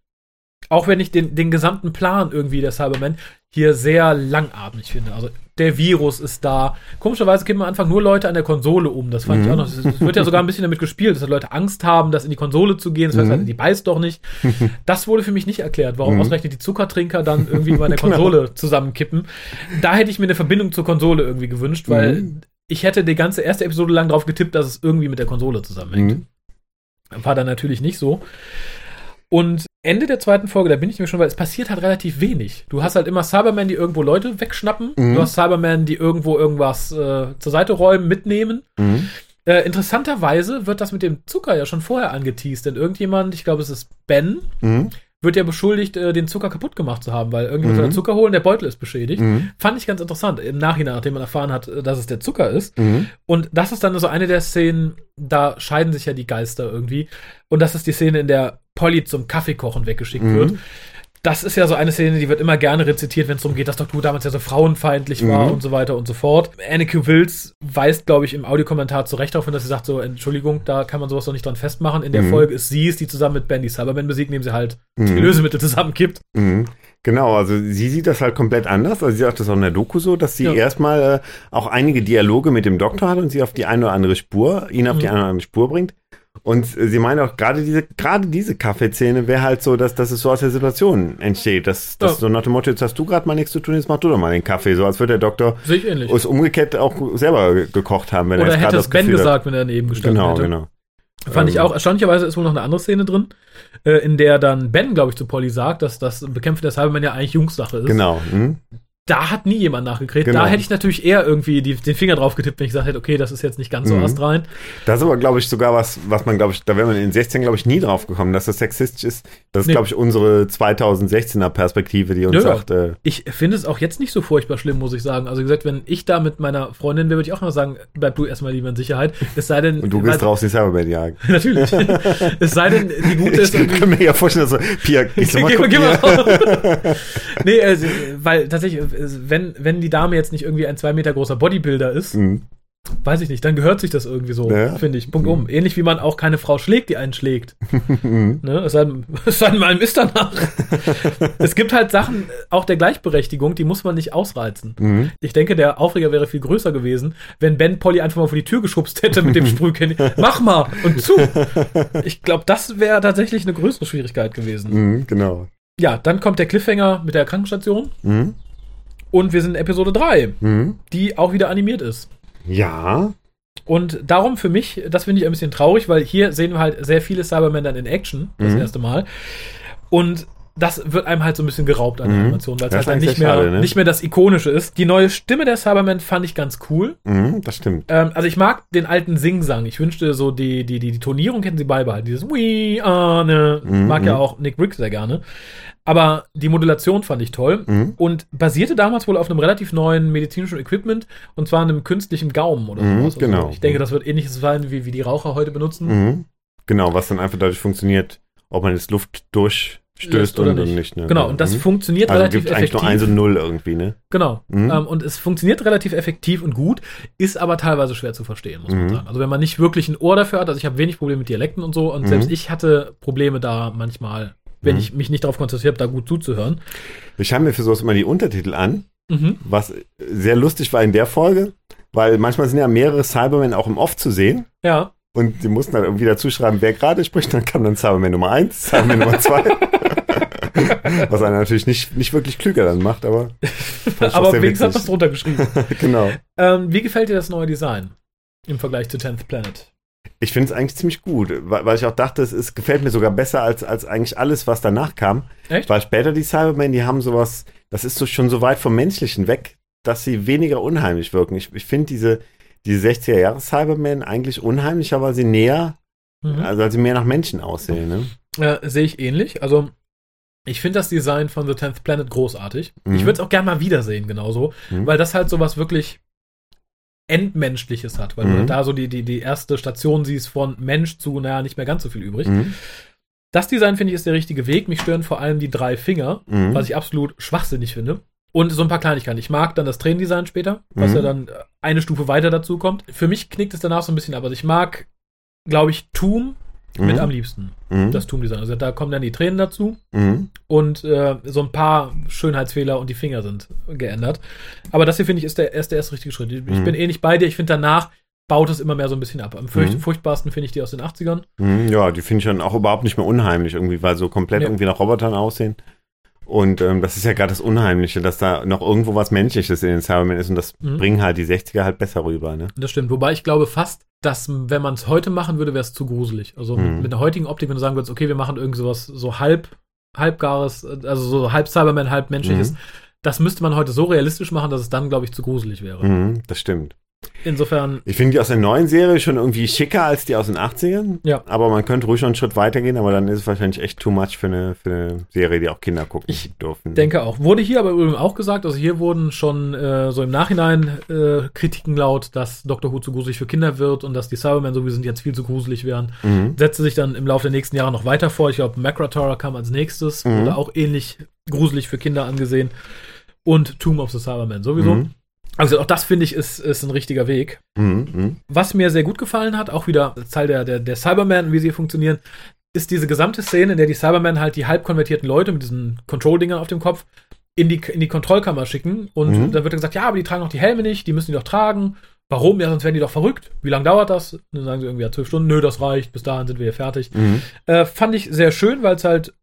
Auch wenn ich den, den gesamten Plan irgendwie der Cybermen hier sehr langatmig finde. Also der Virus ist da. Komischerweise kippen am Anfang nur Leute an der Konsole um. Das fand ich Mhm. auch noch. Es wird ja sogar ein bisschen damit gespielt, dass Leute Angst haben, das in die Konsole zu gehen. Das heißt, Mhm. halt, die beißt doch nicht. Das wurde für mich nicht erklärt, warum Mhm. ausgerechnet die Zuckertrinker dann irgendwie bei der Genau. Konsole zusammenkippen. Da hätte ich mir eine Verbindung zur Konsole irgendwie gewünscht, weil Mhm. ich hätte die ganze erste Episode lang drauf getippt, dass es irgendwie mit der Konsole zusammenhängt. Mhm. War dann natürlich nicht so. Und Ende der zweiten Folge, da bin ich mir schon, weil es passiert halt relativ wenig. Du hast halt immer Cybermen, die irgendwo Leute wegschnappen. Mhm. Du hast Cybermen, die irgendwo irgendwas äh, zur Seite räumen, mitnehmen. Mhm. Äh, interessanterweise wird das mit dem Zucker ja schon vorher angeteased, denn irgendjemand, ich glaube, es ist Ben, Mhm. wird ja beschuldigt, äh, den Zucker kaputt gemacht zu haben, weil irgendjemand Mhm. soll Zucker holen, der Beutel ist beschädigt. Mhm. Fand ich ganz interessant, im Nachhinein, nachdem man erfahren hat, äh, dass es der Zucker ist. Mhm. Und das ist dann so eine der Szenen, da scheiden sich ja die Geister irgendwie. Und das ist die Szene, in der Polly zum Kaffeekochen weggeschickt Mhm. wird. Das ist ja so eine Szene, die wird immer gerne rezitiert, wenn es darum geht, dass Dr. Who damals ja so frauenfeindlich war Mhm. und so weiter und so fort. Anneke Wills weist, glaube ich, im Audiokommentar zu Recht darauf hin, dass sie sagt so, Entschuldigung, da kann man sowas doch nicht dran festmachen. In der Mhm. Folge ist sie es, die zusammen mit Ben die Cyberman besiegt, indem sie halt die Mhm. Lösemittel zusammenkippt. Mhm. Genau, also sie sieht das halt komplett anders. Also sie sagt das auch in der Doku so, dass sie Ja. erstmal äh, auch einige Dialoge mit dem Doktor hat und sie auf die eine oder andere Spur, ihn auf die Mhm. eine oder andere Spur bringt. Und sie meint auch, gerade diese, gerade diese Kaffeeszene wäre halt so, dass, dass es so aus der Situation entsteht. Dass, dass Ja. so nach dem Motto, jetzt hast du gerade mal nichts zu tun, jetzt mach du doch mal den Kaffee. So als würde der Doktor es umgekehrt auch selber ge- gekocht haben, wenn er Oder jetzt hätte es Ben Gefühl hat- gesagt, wenn er daneben gestanden Genau, hätte. genau. Fand ich Ähm, auch. Erstaunlicherweise ist wohl noch eine andere Szene drin, äh, in der dann Ben, glaube ich, zu Polly sagt, dass das Bekämpfen der Cybermen ja eigentlich Jungssache ist. Genau. Mhm. Da hat nie jemand nachgekriegt. Genau. Da hätte ich natürlich eher irgendwie die, den Finger drauf getippt, wenn ich gesagt hätte, okay, das ist jetzt nicht ganz so Mhm. astrein. Das ist aber, glaube ich, sogar was, was man, glaube ich, da wäre man in den 16, glaube ich, nie drauf gekommen, dass das sexistisch ist. Das ist, Nee. glaube ich, unsere 2016er Perspektive, die uns ja. sagt, äh, Ich finde es auch jetzt nicht so furchtbar schlimm, muss ich sagen. Also wie gesagt, wenn ich da mit meiner Freundin wäre, würde ich auch immer sagen, bleib du erstmal lieber in Sicherheit. Es sei denn, und du gehst draußen die Cyberman jagen. Natürlich. es sei denn, die gute ist Ich kann mir ja vorstellen, dass so, Pia, gehst du mal gucken geh mal nee, äh, weil tatsächlich, wenn, wenn die Dame jetzt nicht irgendwie ein zwei Meter großer Bodybuilder ist, Mhm. weiß ich nicht, dann gehört sich das irgendwie so, Ja. finde ich. Punkt um. Ähnlich wie man auch keine Frau schlägt, die einen schlägt. Mhm. ne? Es sei, denn- ein ist danach. es gibt halt Sachen, auch der Gleichberechtigung, die muss man nicht ausreizen. Mhm. Ich denke, der Aufreger wäre viel größer gewesen, wenn Ben Polly einfach mal vor die Tür geschubst hätte mit dem Sprühcandy. Mach mal und zu. Ich glaube, das wäre tatsächlich eine größere Schwierigkeit gewesen. Mhm, genau. ja, dann kommt der Cliffhanger mit der Krankenstation Mhm. Und wir sind in Episode 3, Mhm. die auch wieder animiert ist. Ja. Und darum für mich, das finde ich ein bisschen traurig, weil hier sehen wir halt sehr viele Cybermen dann in Action, das Mhm. erste Mal. Und das wird einem halt so ein bisschen geraubt an der Mhm. Animation, weil es halt dann nicht mehr, schade, ne? nicht mehr das Ikonische ist. Die neue Stimme der Cybermen fand ich ganz cool. Mhm, das stimmt. Ähm, also ich mag den alten Sing-Sang. Ich wünschte so, die, die, die, die Tonierung hätten sie beibehalten. Dieses We are ne, Mhm, mag ja mhm. auch Nick Rick sehr gerne. Aber die Modulation fand ich toll Mhm. und basierte damals wohl auf einem relativ neuen medizinischen Equipment und zwar einem künstlichen Gaumen oder Mhm, sowas. Also genau. ich denke, das wird ähnliches sein, wie, wie die Raucher heute benutzen. Mhm. Genau, was dann einfach dadurch funktioniert, ob man jetzt Luft durchstößt oder und nicht. nicht. nicht ne? Genau, und das Mhm. funktioniert also relativ gibt eigentlich effektiv. nur 1 und 0 irgendwie, ne? Genau. Mhm. Ähm, und es funktioniert relativ effektiv und gut, ist aber teilweise schwer zu verstehen, muss man Mhm. sagen. Also wenn man nicht wirklich ein Ohr dafür hat, also ich habe wenig Probleme mit Dialekten und so, und Mhm. selbst ich hatte Probleme da manchmal, wenn Mhm. ich mich nicht darauf konzentriert habe, da gut zuzuhören. Ich schaue mir für sowas immer die Untertitel an, Mhm. was sehr lustig war in der Folge, weil manchmal sind ja mehrere Cybermen auch im Off zu sehen. Ja. Und die mussten dann irgendwie dazu schreiben, wer gerade spricht. Dann kam dann Cyberman Nummer 1, Cyberman Nummer 2. Was einen natürlich nicht, nicht wirklich klüger dann macht, aber. aber wenigstens hat das drunter geschrieben. Genau. ähm, wie gefällt dir das neue Design im Vergleich zu 10th Planet? Ich finde es eigentlich ziemlich gut, weil, weil ich auch dachte, es ist, gefällt mir sogar besser als, als eigentlich alles, was danach kam. Echt? Weil später die Cybermen, die haben sowas, das ist so schon so weit vom Menschlichen weg, dass sie weniger unheimlich wirken. Ich, ich finde diese, diese 60er Jahre Cybermen eigentlich unheimlicher, weil sie näher, Mhm. also weil sie mehr nach Menschen aussehen. Ne? Äh, Sehe ich ähnlich. Also, ich finde das Design von The 10th Planet großartig. Mhm. Ich würde es auch gerne mal wiedersehen, genauso. Mhm. Weil das halt sowas wirklich Endmenschliches hat. Weil Mhm. du da so die, die, die erste Station siehst von Mensch zu, naja, nicht mehr ganz so viel übrig. Mhm. Das Design, finde ich, ist der richtige Weg. Mich stören vor allem die drei Finger, Mhm. was ich absolut schwachsinnig finde. Und so ein paar Kleinigkeiten. Ich mag dann das Tränendesign später, was Mhm. ja dann eine Stufe weiter dazu kommt. Für mich knickt es danach so ein bisschen ab. Also ich mag, glaube ich, Toom mit Mhm. am liebsten. Mhm. Das Toom-Design. Also da kommen dann die Tränen dazu Mhm. und äh, so ein paar Schönheitsfehler und die Finger sind geändert. Aber das hier finde ich ist der, ist der erste richtige Schritt. Ich Mhm. bin eh nicht bei dir. Ich finde danach baut es immer mehr so ein bisschen ab. Am furcht, Mhm. furchtbarsten finde ich die aus den 80ern. Mhm, Ja, die finde ich dann auch überhaupt nicht mehr unheimlich irgendwie, weil so komplett Ja. irgendwie nach Robotern aussehen. Und ähm, das ist ja gerade das Unheimliche, dass da noch irgendwo was Menschliches in den Cybermen ist und das bringen halt die 60er halt besser rüber, ne? Das stimmt. Wobei ich glaube fast, dass wenn man es heute machen würde, wäre es zu gruselig. Also mit, Mhm. mit der heutigen Optik, wenn du sagen würdest, okay, wir machen irgend sowas so halb, halbgares, also so halb Cyberman, halb menschliches, Mhm. das müsste man heute so realistisch machen, dass es dann, glaube ich, zu gruselig wäre. Mhm, das stimmt. Insofern, Ich finde die aus der neuen Serie schon irgendwie schicker als die aus den 80ern. Ja. Aber man könnte ruhig noch einen Schritt weitergehen, aber dann ist es wahrscheinlich echt too much für eine, für eine Serie, die auch Kinder gucken Ich dürfen. denke auch. Wurde hier aber übrigens auch gesagt, also hier wurden schon äh, so im Nachhinein äh, Kritiken laut, dass Doctor Who zu gruselig für Kinder wird und dass die Cybermen, so wie sie sind, jetzt viel zu gruselig wären. Mhm. Setzte sich dann im Laufe der nächsten Jahre noch weiter vor. Ich glaube, Macrotora kam als nächstes, Mhm. wurde auch ähnlich gruselig für Kinder angesehen. Und Tomb of the Cybermen sowieso. Mhm. Also auch das finde ich ist, ist ein richtiger Weg. Mhm. Mhm. Was mir sehr gut gefallen hat, auch wieder Teil der, der, der Cybermen, wie sie funktionieren, ist diese gesamte Szene, in der die Cybermen halt die halb konvertierten Leute mit diesen Control-Dingern auf dem Kopf in die, in die Kontrollkammer schicken. Und Mhm. dann wird gesagt, ja, aber die tragen doch die Helme nicht, die müssen die doch tragen. Warum? Ja, sonst werden die doch verrückt. Wie lange dauert das? Und dann sagen sie irgendwie, ja, zwölf Stunden. Nö, das reicht. Bis dahin sind wir hier fertig. Mhm. Äh, fand ich sehr schön, weil es halt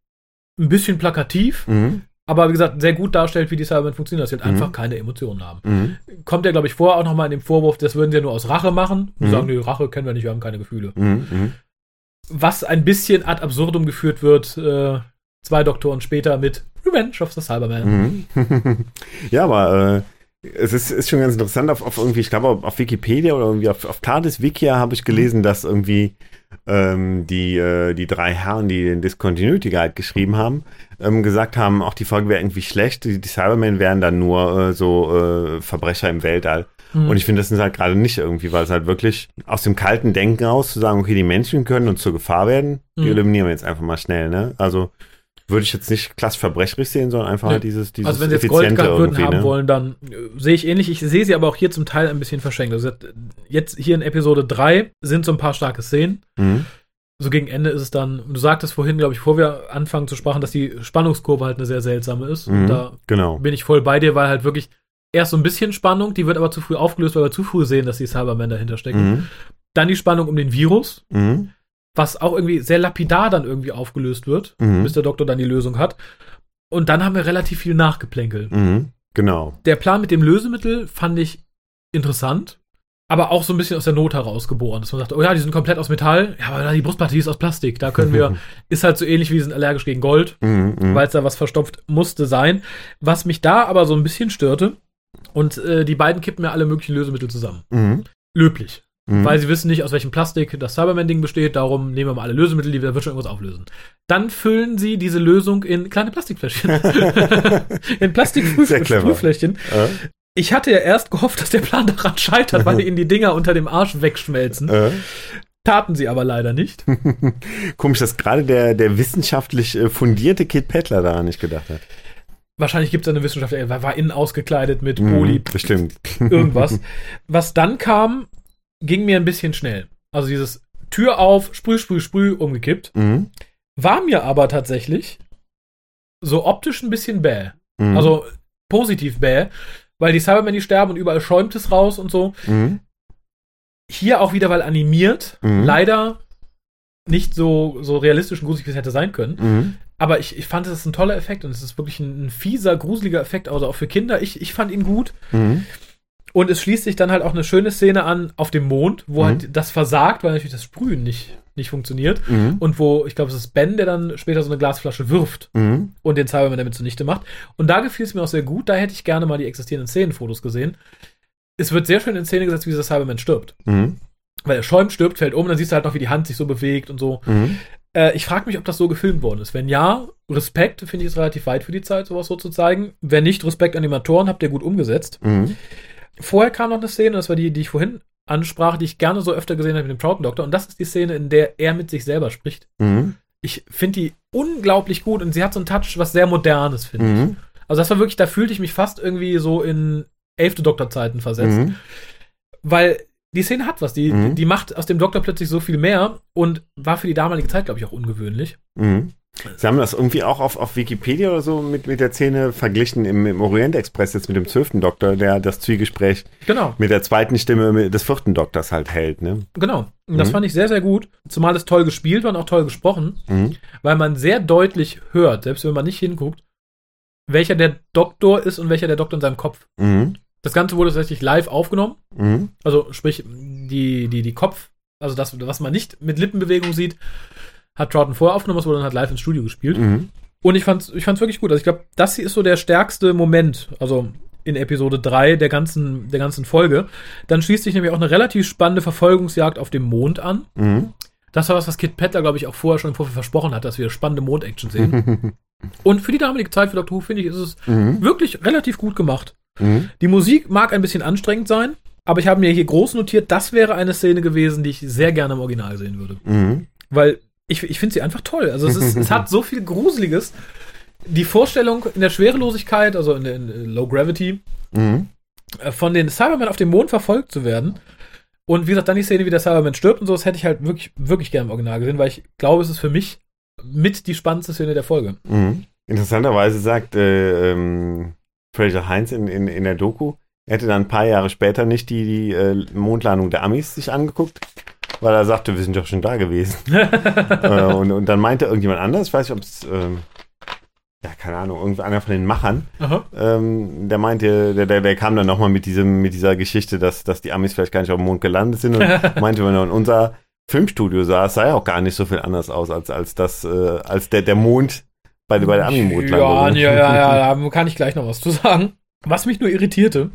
ein bisschen plakativ, Mhm. aber wie gesagt, sehr gut darstellt, wie die Cybermen funktionieren, dass sie halt Mhm. einfach keine Emotionen haben Mhm. Kommt ja, glaube ich, vorher auch nochmal in dem Vorwurf, das würden sie ja nur aus Rache machen. Die Mhm. sagen, nee, Rache kennen wir nicht, wir haben keine Gefühle. Mhm. Mhm. Was ein bisschen ad absurdum geführt wird, äh, zwei Doktoren später mit Revenge of the Cyberman. Mhm. ja, aber äh, es ist, ist schon ganz interessant, auf, auf irgendwie, ich glaube, auf, auf Wikipedia oder irgendwie auf, auf TARDIS Wikia habe ich gelesen, dass irgendwie ähm, die, äh, die drei Herren, die den Discontinuity Guide geschrieben haben, ähm, gesagt haben, auch die Folge wäre irgendwie schlecht, die, die Cybermen wären dann nur äh, so äh, Verbrecher im Weltall. Mhm. Und ich finde, das sind halt gerade nicht irgendwie, weil es halt wirklich aus dem kalten Denken raus zu sagen, okay, die Menschen können uns zur Gefahr werden, die Mhm. eliminieren wir jetzt einfach mal schnell, ne? Also würde ich jetzt nicht klassisch verbrecherisch sehen, sondern einfach Nee. halt dieses, dieses also wenn sie jetzt Effiziente Gold würden irgendwie, haben ne? wollen, dann äh, sehe ich ähnlich. Ich sehe sie aber auch hier zum Teil ein bisschen verschenkt. Also jetzt hier in Episode 3 sind so ein paar starke Szenen. Mhm. So gegen Ende ist es dann, du sagtest vorhin, glaube ich, bevor wir anfangen zu sprachen, dass die Spannungskurve halt eine sehr seltsame ist. Und Mhm. da Genau. bin ich voll bei dir, weil halt wirklich erst so ein bisschen Spannung, die wird aber zu früh aufgelöst, weil wir zu früh sehen, dass die Cybermen dahinter stecken. Mhm. Dann die Spannung um den Virus, Mhm. Was auch irgendwie sehr lapidar dann irgendwie aufgelöst wird, Mhm. bis der Doktor dann die Lösung hat. Und dann haben wir relativ viel Nachgeplänkel. Mhm. Genau. Der Plan mit dem Lösemittel fand ich interessant, aber auch so ein bisschen aus der Not heraus geboren. Dass man sagt, oh ja, die sind komplett aus Metall, ja, aber die Brustpartie ist aus Plastik. Da können wir, ist halt so ähnlich wie sind allergisch gegen Gold, Mhm, mhm. weil es da was verstopft musste sein. Was mich da aber so ein bisschen störte, und äh, die beiden kippen ja alle möglichen Lösemittel zusammen. Mhm. Löblich. Mhm. Weil sie wissen nicht, aus welchem Plastik das Cyberman-Ding besteht, darum nehmen wir mal alle Lösemittel, die wir wird schon irgendwas auflösen. Dann füllen sie diese Lösung in kleine Plastikfläschchen. in. Plastikfläschchen. Äh, Ich hatte ja erst gehofft, dass der Plan daran scheitert, weil ihnen die Dinger unter dem Arsch wegschmelzen. äh. Taten sie aber leider nicht. Komisch, dass gerade der, der wissenschaftlich äh, fundierte Kid Pettler daran nicht gedacht hat. Wahrscheinlich gibt es eine Wissenschaft, er war innen ausgekleidet mit Mhm, Poli, Bestimmt. irgendwas. Was dann kam, ging mir ein bisschen schnell. Also dieses Tür auf, sprüh, sprüh, sprüh, umgekippt. Mhm. War mir aber tatsächlich so optisch ein bisschen bäh. Mhm. Also positiv bäh, weil die Cybermen, die sterben und überall schäumt es raus und so. Mhm. Hier auch wieder, weil animiert, Mhm. leider nicht so, so realistisch und gruselig, wie es hätte sein können. Mhm. Aber ich, ich fand, es ist ein toller Effekt und es ist wirklich ein, ein fieser, gruseliger Effekt, also auch für Kinder. Ich, ich fand ihn gut. Mhm. Und es schließt sich dann halt auch eine schöne Szene an auf dem Mond, wo Mhm. halt das versagt, weil natürlich das Sprühen nicht, nicht funktioniert. Mhm. Und wo, ich glaube, es ist Ben, der dann später so eine Glasflasche wirft Mhm. und den Cyberman damit zunichte macht. Und da gefiel es mir auch sehr gut. Da hätte ich gerne mal die existierenden Szenenfotos gesehen. Es wird sehr schön in Szene gesetzt, wie dieser Cyberman stirbt. Mhm. Weil er schäumt, stirbt, fällt um, dann siehst du halt noch, wie die Hand sich so bewegt und so. Mhm. Äh, ich frage mich, ob das so gefilmt worden ist. Wenn ja, Respekt, finde ich es relativ weit für die Zeit, sowas so zu zeigen. Wenn nicht, Respekt Animatoren, habt ihr gut umgesetzt. Mhm. Vorher kam noch eine Szene, das war die, die ich vorhin ansprach, die ich gerne so öfter gesehen habe mit dem Troughton Doktor. Und das ist die Szene, in der er mit sich selber spricht. Mhm. Ich finde die unglaublich gut und sie hat so einen Touch, was sehr Modernes, finde ich. Mhm. Also das war wirklich, da fühlte ich mich fast irgendwie so in elfte Doktorzeiten versetzt. Mhm. Weil die Szene hat was. Die, Mhm. die macht aus dem Doktor plötzlich so viel mehr und war für die damalige Zeit, glaube ich, auch ungewöhnlich. Mhm. Sie haben das irgendwie auch auf, auf Wikipedia oder so mit, mit der Szene verglichen im, im Orient Express jetzt mit dem zwölften Doktor, der das Zwiegespräch Genau, mit der zweiten Stimme des vierten Doktors halt hält. Ne? genau. Und das Mhm. fand ich sehr, sehr gut. Zumal es toll gespielt war und auch toll gesprochen, Mhm. weil man sehr deutlich hört, selbst wenn man nicht hinguckt, welcher der Doktor ist und welcher der Doktor in seinem Kopf. Mhm. Das Ganze wurde tatsächlich live aufgenommen. Mhm. Also sprich, die, die, die Kopf, also das, was man nicht mit Lippenbewegung sieht, hat Troughton vorher aufgenommen, das wurde dann halt live ins Studio gespielt. Mhm. Und ich fand's, ich fand's wirklich gut. Also ich glaube, das hier ist so der stärkste Moment, also in Episode 3 der ganzen, der ganzen Folge. Dann schließt sich nämlich auch eine relativ spannende Verfolgungsjagd auf dem Mond an. Mhm. Das war was, was Kit Pettler, glaube ich, auch vorher schon im Vorfeld versprochen hat, dass wir spannende Mond-Action sehen. Und für die damalige Zeit für Doctor Who, finde ich, ist es Mhm. wirklich relativ gut gemacht. Mhm. Die Musik mag ein bisschen anstrengend sein, aber ich habe mir hier groß notiert, das wäre eine Szene gewesen, die ich sehr gerne im Original sehen würde. Mhm. Weil ich, ich finde sie einfach toll. Also es, ist, es hat so viel Gruseliges. Die Vorstellung in der Schwerelosigkeit, also in, der- in Low Gravity, Mhm. äh, von den Cybermen auf dem Mond verfolgt zu werden. Und wie gesagt, dann die Szene, wie der Cyberman stirbt und so, das hätte ich halt wirklich, wirklich gerne im Original gesehen, weil ich glaube, es ist für mich mit die spannendste Szene der Folge. Mhm. Interessanterweise sagt äh, ähm, Fraser Heinz in, in, in der Doku, er hätte dann ein paar Jahre später nicht die, die äh, Mondlandung der Amis sich angeguckt, weil er sagte, wir sind doch schon da gewesen. äh, und, und dann meinte irgendjemand anders, ich weiß nicht, ob es, ähm, ja, keine Ahnung, irgendeiner von den Machern, ähm, der meinte, der, der, der kam dann nochmal mit diesem, mit dieser Geschichte, dass, dass die Amis vielleicht gar nicht auf dem Mond gelandet sind und meinte, wenn er in unser Filmstudio saß, sah ja auch gar nicht so viel anders aus als, als das, äh, als der, der Mond bei, bei der Ja, Ami-Mondlandung. ja, ja, ja, da kann ich gleich noch was zu sagen. Was mich nur irritierte,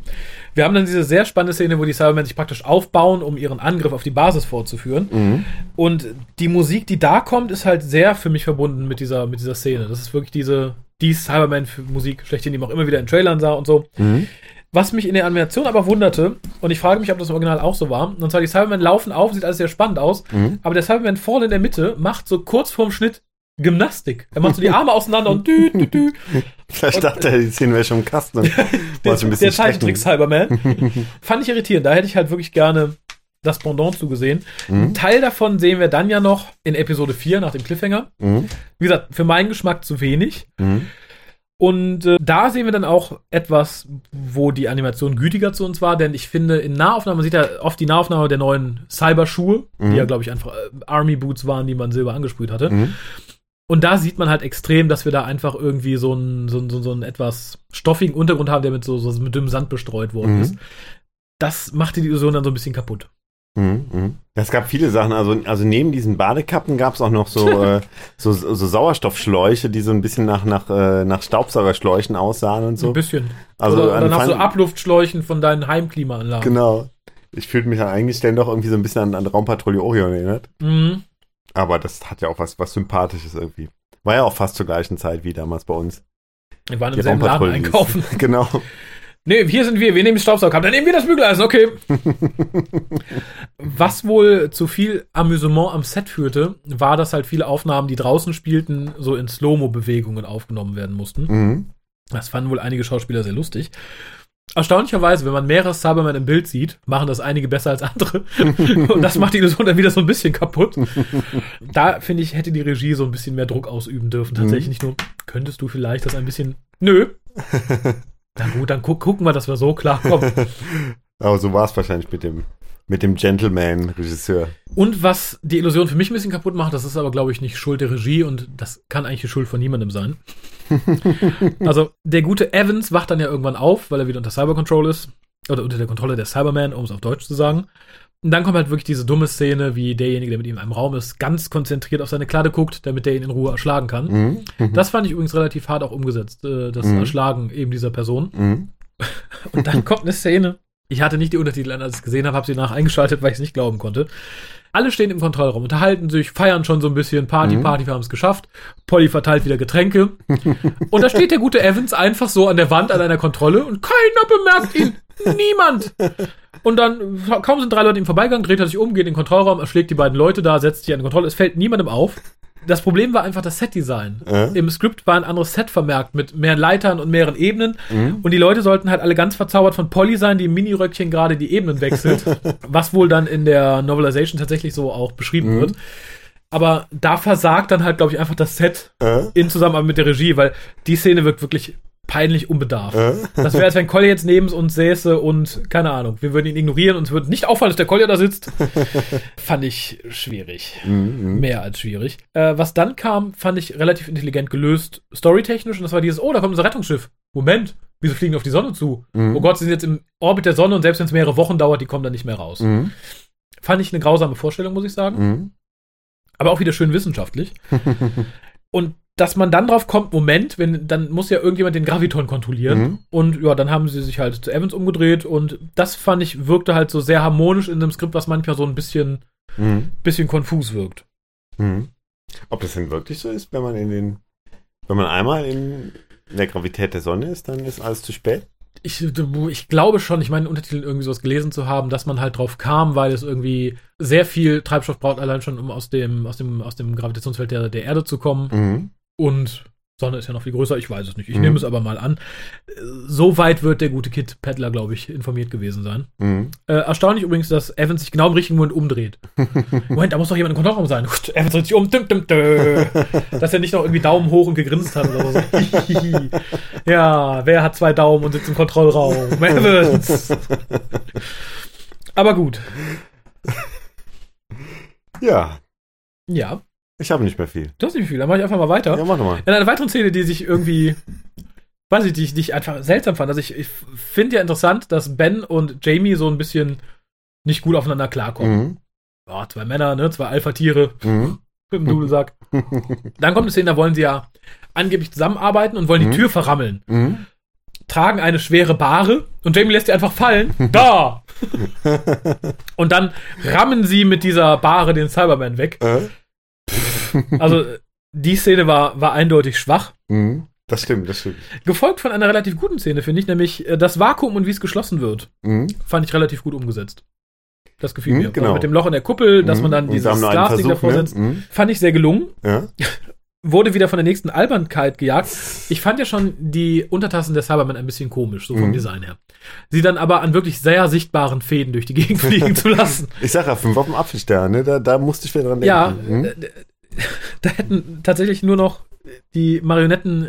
wir haben dann diese sehr spannende Szene, wo die Cybermen sich praktisch aufbauen, um ihren Angriff auf die Basis fortzuführen. Mhm. Und die Musik, die da kommt, ist halt sehr für mich verbunden mit dieser, mit dieser Szene. Das ist wirklich diese, die Cyberman-Musik schlechthin, die man auch immer wieder in Trailern sah und so. Mhm. Was mich in der Animation aber wunderte, und ich frage mich, ob das im Original auch so war, und zwar die Cybermen laufen auf, sieht alles sehr spannend aus, Mhm. aber der Cyberman vorne in der Mitte macht so kurz vorm Schnitt Gymnastik. Er macht so die Arme auseinander und dü, dü, dü. Vielleicht dachte er, die wäre schon im Kasten. und Der, ein bisschen der. Zeichentrick-Cyberman. Fand ich irritierend. Da hätte ich halt wirklich gerne das Pendant zugesehen. Mhm. Ein Teil davon sehen wir dann ja noch in Episode 4 nach dem Cliffhanger. Mhm. Wie gesagt, für meinen Geschmack zu wenig. Mhm. Und äh, da sehen wir dann auch etwas, wo die Animation gütiger zu uns war, denn ich finde, in Nahaufnahmen, man sieht ja oft die Nahaufnahme der neuen Cyberschuhe, Mhm. die ja, glaube ich, einfach äh, Army Boots waren, die man silber angesprüht hatte. Mhm. Und da sieht man halt extrem, dass wir da einfach irgendwie so einen, so einen, so einen etwas stoffigen Untergrund haben, der mit so, so mit dünnem Sand bestreut worden Mhm. ist. Das machte die Illusion dann so ein bisschen kaputt. Mhm, mhm. Es gab viele Sachen, also, also neben diesen Badekappen gab es auch noch so, äh, so, so Sauerstoffschläuche, die so ein bisschen nach, nach, äh, nach Staubsaugerschläuchen aussahen und Ein so. bisschen. Also oder, oder nach so Abluftschläuchen von deinen Heimklimaanlagen. Genau. Ich fühlte mich an einigen Stellen doch irgendwie so ein bisschen an, an Raumpatrouille Orion erinnert. Mhm. Aber das hat ja auch was, was Sympathisches irgendwie. War ja auch fast zur gleichen Zeit wie damals bei uns. Wir waren im selben Laden einkaufen. genau. Nee, hier sind wir, wir nehmen Staubsauger, dann nehmen wir das Bügeleisen, okay. Was wohl zu viel Amüsement am Set führte, war, dass halt viele Aufnahmen, die draußen spielten, so in Slow-Mo-Bewegungen aufgenommen werden mussten. Mhm. Das fanden wohl einige Schauspieler sehr lustig. Erstaunlicherweise, wenn man mehrere Cybermen im Bild sieht, machen das einige besser als andere. Und das macht die Illusion dann wieder so ein bisschen kaputt. Da, finde ich, hätte die Regie so ein bisschen mehr Druck ausüben dürfen. Tatsächlich nicht nur, könntest du vielleicht das ein bisschen. Nö. Na gut, dann gu gucken wir, dass wir so klarkommen. Aber so war es wahrscheinlich mit dem, mit dem Gentleman-Regisseur. Und was die Illusion für mich ein bisschen kaputt macht, das ist aber, glaube ich, nicht Schuld der Regie und das kann eigentlich die Schuld von niemandem sein. Also, der gute Evans wacht dann ja irgendwann auf, weil er wieder unter Cyber Control ist. Oder unter der Kontrolle der Cyberman, um es auf Deutsch zu sagen. Und dann kommt halt wirklich diese dumme Szene, wie derjenige, der mit ihm in einem Raum ist, ganz konzentriert auf seine Kladde guckt, damit der ihn in Ruhe erschlagen kann. Mhm. Mhm. Das fand ich übrigens relativ hart auch umgesetzt, äh, das Mhm. Erschlagen eben dieser Person. Mhm. Und dann kommt eine Szene. Ich hatte nicht die Untertitel an, als ich es gesehen habe, habe sie nach eingeschaltet, weil ich es nicht glauben konnte. Alle stehen im Kontrollraum, unterhalten sich, feiern schon so ein bisschen, Party, Mhm. Party, wir haben es geschafft. Polly verteilt wieder Getränke. und da steht der gute Evans einfach so an der Wand an einer Kontrolle und keiner bemerkt ihn. Niemand. Und dann, kaum sind drei Leute ihm vorbeigegangen, dreht er sich um, geht in den Kontrollraum, erschlägt die beiden Leute da, setzt sich an die Kontrolle. Es fällt niemandem auf. Das Problem war einfach das Setdesign. Äh? Im Skript war ein anderes Set vermerkt mit mehr Leitern und mehreren Ebenen. Mhm. Und die Leute sollten halt alle ganz verzaubert von Polly sein, die im Miniröckchen gerade die Ebenen wechselt. was wohl dann in der Novelization tatsächlich so auch beschrieben Mhm. wird. Aber da versagt dann halt, glaube ich, einfach das Set Äh? in Zusammenarbeit mit der Regie, weil die Szene wirkt wirklich peinlich unbedarft. Äh? Das wäre, als wenn Collier jetzt neben uns säße und, keine Ahnung, wir würden ihn ignorieren und es würde nicht auffallen, dass der Collier da sitzt. Fand ich schwierig. Mhm. Mehr als schwierig. Äh, was dann kam, fand ich relativ intelligent gelöst, storytechnisch. Und das war dieses, oh, da kommt unser Rettungsschiff. Moment, wieso fliegen die auf die Sonne zu? Mhm. Oh Gott, sie sind jetzt im Orbit der Sonne und selbst wenn es mehrere Wochen dauert, die kommen dann nicht mehr raus. Mhm. Fand ich eine grausame Vorstellung, muss ich sagen. Mhm. Aber auch wieder schön wissenschaftlich. und dass man dann drauf kommt, Moment, wenn, dann muss ja irgendjemand den Graviton kontrollieren. Mhm. Und ja, dann haben sie sich halt zu Evans umgedreht und das fand ich, wirkte halt so sehr harmonisch in einem Skript, was manchmal so ein bisschen, Mhm. bisschen konfus wirkt. Mhm. Ob das denn wirklich so ist, wenn man in den, wenn man einmal in der Gravität der Sonne ist, dann ist alles zu spät? Ich, ich glaube schon, ich meine, in Untertiteln irgendwie sowas gelesen zu haben, dass man halt drauf kam, weil es irgendwie sehr viel Treibstoff braucht, allein schon, um aus dem, aus dem, aus dem Gravitationsfeld der, der Erde zu kommen. Mhm. Und Sonne ist ja noch viel größer, ich weiß es nicht. Ich Mhm. nehme es aber mal an. Äh, So weit wird der gute Kid Peddler, glaube ich, informiert gewesen sein. Mhm. Äh, erstaunlich übrigens, dass Evans sich genau im richtigen Moment umdreht. Moment, da muss doch jemand im Kontrollraum sein. Evans dreht sich um. Düm, düm, dö. Dass er nicht noch irgendwie Daumen hoch und gegrinst hat oder so. ja, wer hat zwei Daumen und sitzt im Kontrollraum? Evans. Aber gut. Ja, Ja, ich habe nicht mehr viel. du hast nicht viel. Dann mache ich einfach mal weiter. Ja, mach doch mal. In einer weiteren Szene, die sich irgendwie, weiß ich, die ich, die ich einfach seltsam fand. Also ich, ich finde ja interessant, dass Ben und Jamie so ein bisschen nicht gut aufeinander klarkommen. Mhm. Ja, zwei Männer, ne, zwei Alpha-Tiere Mhm. dem Dudelsack. Dann kommt eine Szene, da wollen sie ja angeblich zusammenarbeiten und wollen Mhm. die Tür verrammeln. Mhm. Tragen eine schwere Bahre und Jamie lässt die einfach fallen. Da! und dann rammen sie mit dieser Bahre den Cyberman weg. Äh? Also die Szene war, war eindeutig schwach. Mhm. Das stimmt, das stimmt. Gefolgt von einer relativ guten Szene, finde ich, nämlich äh, das Vakuum und wie es geschlossen wird, Mhm. fand ich relativ gut umgesetzt. Das gefiel Mhm, mir. genau. Auch Mit dem Loch in der Kuppel, dass man dann Und dieses Glasding davor ne? setzt, Mhm. fand ich sehr gelungen. Ja. Wurde wieder von der nächsten Albernkeit gejagt. Ich fand ja schon die Untertassen der Cybermen ein bisschen komisch, so vom Mhm. Design her. Sie dann aber an wirklich sehr sichtbaren Fäden durch die Gegend fliegen zu lassen. Ich sag ja, fünf auf dem Apfelstern, ne? Da, da musste ich wieder dran Ja, denken. Mhm. äh, da hätten tatsächlich nur noch die Marionetten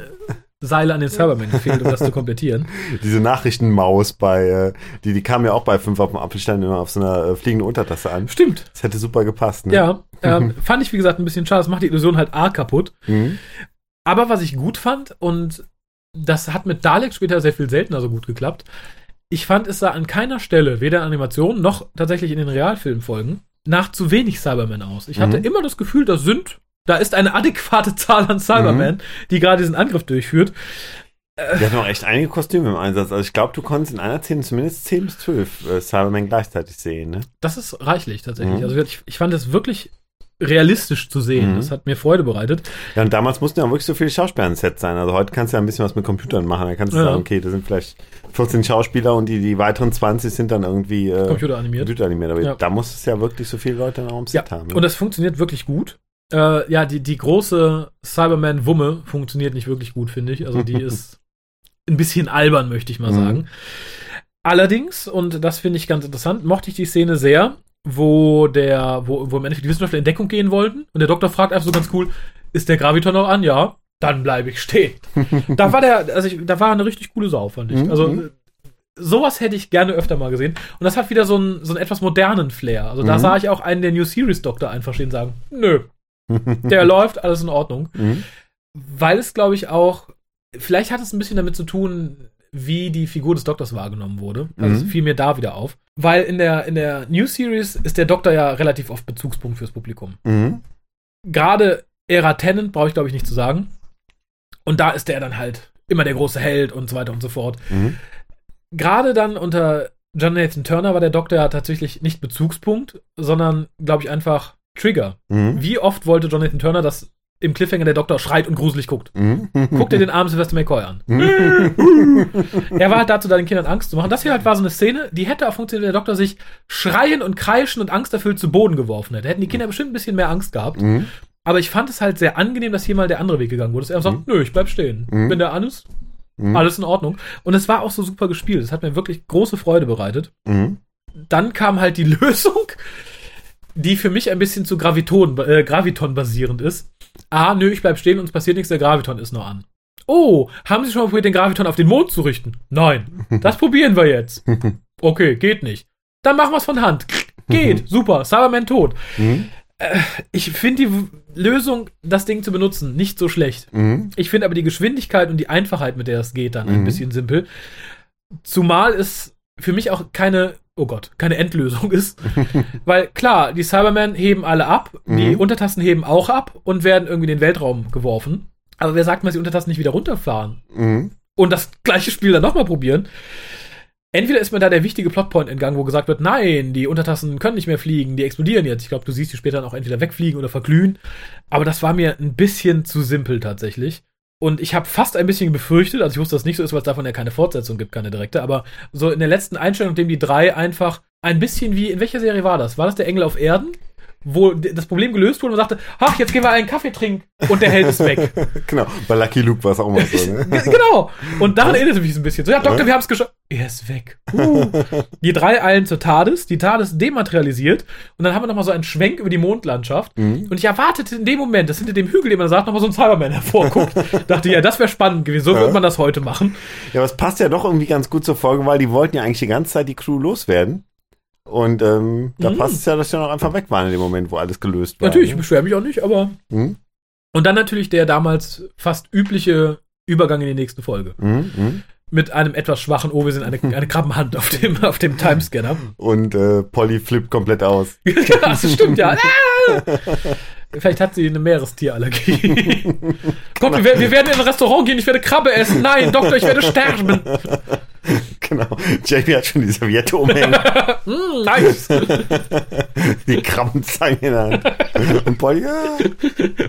Seile an den Cybermen gefehlt, um das zu komplettieren. Diese Nachrichtenmaus bei, äh, die, die kam ja auch bei 5 auf dem Apfelstein immer auf so einer äh, fliegenden Untertasse an. Stimmt. Das hätte super gepasst, ne? Ja, ähm, fand ich, wie gesagt, ein bisschen schade. Das macht die Illusion halt arg kaputt. Mhm. Aber was ich gut fand, und das hat mit Dalek später sehr viel seltener so gut geklappt, ich fand, es sah an keiner Stelle, weder in Animationen noch tatsächlich in den Realfilmfolgen, nach zu wenig Cybermen aus. Ich hatte Mhm. immer das Gefühl, das sind, da ist eine adäquate Zahl an Cybermen, Mhm. die gerade diesen Angriff durchführt. Die hatten auch echt einige Kostüme im Einsatz. Also ich glaube, du konntest in einer Szene zumindest 10 bis 12 äh, Cybermen gleichzeitig sehen, ne? Das ist reichlich tatsächlich. Mhm. Also ich, ich fand es wirklich realistisch zu sehen. Mhm. Das hat mir Freude bereitet. Ja, und damals mussten ja wirklich so viele Schauspieler im Set sein. Also heute kannst du ja ein bisschen was mit Computern machen. Da kannst du Ja. sagen, okay, da sind vielleicht 14 Schauspieler und die, die weiteren 20 sind dann irgendwie äh, Computeranimiert. computeranimiert. Aber Ja. da muss es ja wirklich so viele Leute im Ja, Set haben. Ne? und das funktioniert wirklich gut. Äh, ja, die, die große Cyberman-Wumme funktioniert nicht wirklich gut, finde ich. Also die ist ein bisschen albern, möchte ich mal Mhm. sagen. Allerdings, und das finde ich ganz interessant, mochte ich die Szene sehr, wo der, wo, wo im Endeffekt die Wissenschaftler in Deckung gehen wollten und der Doktor fragt einfach so ganz cool, ist der Graviton noch an? Ja. Dann bleibe ich stehen. da war der, also ich, da war eine richtig coole Sau, fand ich. Mhm. Also sowas hätte ich gerne öfter mal gesehen. Und das hat wieder so einen, so einen etwas modernen Flair. Also da Mhm. sah ich auch einen der New Series Doktor einfach stehen und sagen, nö, der läuft, alles in Ordnung. Mhm. Weil es, glaube ich, auch, vielleicht hat es ein bisschen damit zu tun, wie die Figur des Doktors wahrgenommen wurde. Also es Mhm. fiel mir da wieder auf. Weil in der, in der New Series ist der Doktor ja relativ oft Bezugspunkt fürs Publikum. Mhm. Gerade Ära Tennant brauche ich, glaube ich, nicht zu sagen. Und da ist der dann halt immer der große Held und so weiter und so fort. Mhm. Gerade dann unter John Nathan Turner war der Doktor ja tatsächlich nicht Bezugspunkt, sondern, glaube ich, einfach Trigger. Mhm. Wie oft wollte Jonathan Turner, dass im Cliffhanger der Doktor schreit und gruselig guckt? Mhm. Guck dir den armen Sylvester McCoy an. Mhm. Er war halt dazu, da den Kindern Angst zu machen. Das hier halt war so eine Szene, die hätte auch funktioniert, wenn der Doktor sich schreien und kreischen und angsterfüllt zu Boden geworfen hätte. Hätten die Kinder bestimmt ein bisschen mehr Angst gehabt. Mhm. Aber ich fand es halt sehr angenehm, dass hier mal der andere Weg gegangen wurde. Dass er einfach sagt, nö, ich bleib stehen. Mhm. Wenn der an ist, Mhm. alles in Ordnung. Und es war auch so super gespielt. Es hat mir wirklich große Freude bereitet. Mhm. Dann kam halt die Lösung, die für mich ein bisschen zu Graviton, äh, Graviton basierend ist. Ah, nö, ich bleib stehen und es passiert nichts, der Graviton ist noch an. Oh, haben Sie schon mal probiert, den Graviton auf den Mond zu richten? Nein. Das probieren wir jetzt. Okay, geht nicht. Dann machen wir es von Hand. Geht, super, Cyberman tot. Mhm. Ich finde die Lösung, das Ding zu benutzen, nicht so schlecht. Mhm. Ich finde aber die Geschwindigkeit und die Einfachheit, mit der es geht, dann ein Mhm. bisschen simpel. Zumal es für mich auch keine, oh Gott, keine Endlösung ist. Weil klar, die Cybermen heben alle ab, die Mhm. Untertassen heben auch ab und werden irgendwie in den Weltraum geworfen. Aber wer sagt mal, dass die Untertassen nicht wieder runterfahren? Mhm. Und das gleiche Spiel dann nochmal probieren? Entweder ist mir da der wichtige Plotpoint entgangen, wo gesagt wird, nein, die Untertassen können nicht mehr fliegen, die explodieren jetzt. Ich glaube, du siehst die später dann auch entweder wegfliegen oder verglühen. Aber das war mir ein bisschen zu simpel tatsächlich. Und ich habe fast ein bisschen befürchtet, also ich wusste, dass das nicht so ist, weil es davon ja keine Fortsetzung gibt, keine direkte, aber so in der letzten Einstellung, in dem die drei einfach ein bisschen wie, in welcher Serie war das? War das der Engel auf Erden? Wo das Problem gelöst wurde und man sagte, ach, jetzt gehen wir einen Kaffee trinken und der Held ist weg. Genau, bei Lucky Luke war es auch mal so, ne? Ge- genau. Und daran erinnert es mich so ein bisschen. So, ja, Doktor, wir haben es geschafft. Er ist weg. Uh. Die drei eilen zur TARDIS, die TARDIS dematerialisiert und dann haben wir nochmal so einen Schwenk über die Mondlandschaft. Mhm. Und ich erwartete in dem Moment, dass hinter dem Hügel, den man sagt, nochmal so ein Cyberman hervorguckt. Dachte, ja, das wäre spannend gewesen. So Ja. wird man das heute machen. Ja, aber es passt ja doch irgendwie ganz gut zur Folge, weil die wollten ja eigentlich die ganze Zeit die Crew loswerden. Und ähm, da Mhm. passt es ja, dass sie noch einfach weg waren in dem Moment, wo alles gelöst war. Natürlich, ich ne? beschwere mich auch nicht, aber. Mhm. Und dann natürlich der damals fast übliche Übergang in die nächste Folge. Mhm. Mit einem etwas schwachen, oh, wir sind eine, eine Krabbenhand auf dem, auf dem Timescanner. Und äh, Polly flippt komplett aus. das stimmt ja. Vielleicht hat sie eine Meerestierallergie. Komm, wir, werden- wir werden in ein Restaurant gehen, ich werde Krabbe essen. Nein, Doktor, ich werde sterben. genau. Jamie hat schon die Serviette umhängen, Mm, nice. die Krabbenzange in der Hand. Und Polly, ja.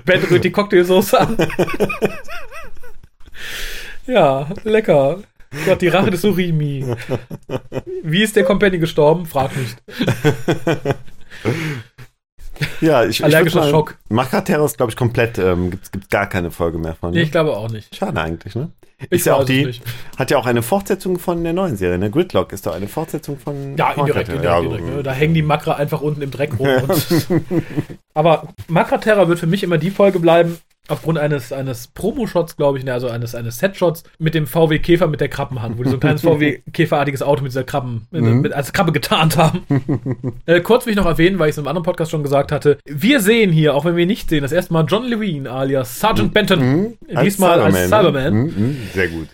Ben rührt die Cocktailsoße an. Ja, lecker. Gott, die Rache des Urimi. Wie ist der Company gestorben? Frag nicht. Ja, ich, ich Allergischer mal- Schock. Makra-Terror ist, glaube ich, komplett, ähm, gibt's, gibt's gar keine Folge mehr von. Nee, Ne? ich glaube auch nicht. Schade eigentlich, ne? Ich ist ja auch die, nicht. hat ja auch eine Fortsetzung von der neuen Serie, ne? Gridlock ist doch eine Fortsetzung von Ja, indirekt, indirekt, Ja, indirekt. ne? Da hängen die Makra einfach unten im Dreck rum. Und aber Makra Terror wird für mich immer die Folge bleiben, aufgrund eines, eines Promo-Shots, glaube ich, ne, also eines, eines Set-Shots mit dem VW Käfer mit der Krabbenhand, wo die so ein kleines VW Käferartiges Auto mit dieser Krabben, mit, Mhm. mit, als Krabbe getarnt haben. äh, kurz will ich noch erwähnen, weil ich es im anderen Podcast schon gesagt hatte. Wir sehen hier, auch wenn wir nicht sehen, das erste Mal John Levine alias Sergeant Benton. Mhm. Diesmal als Cyberman. Ne? Mhm, mhm. Sehr gut.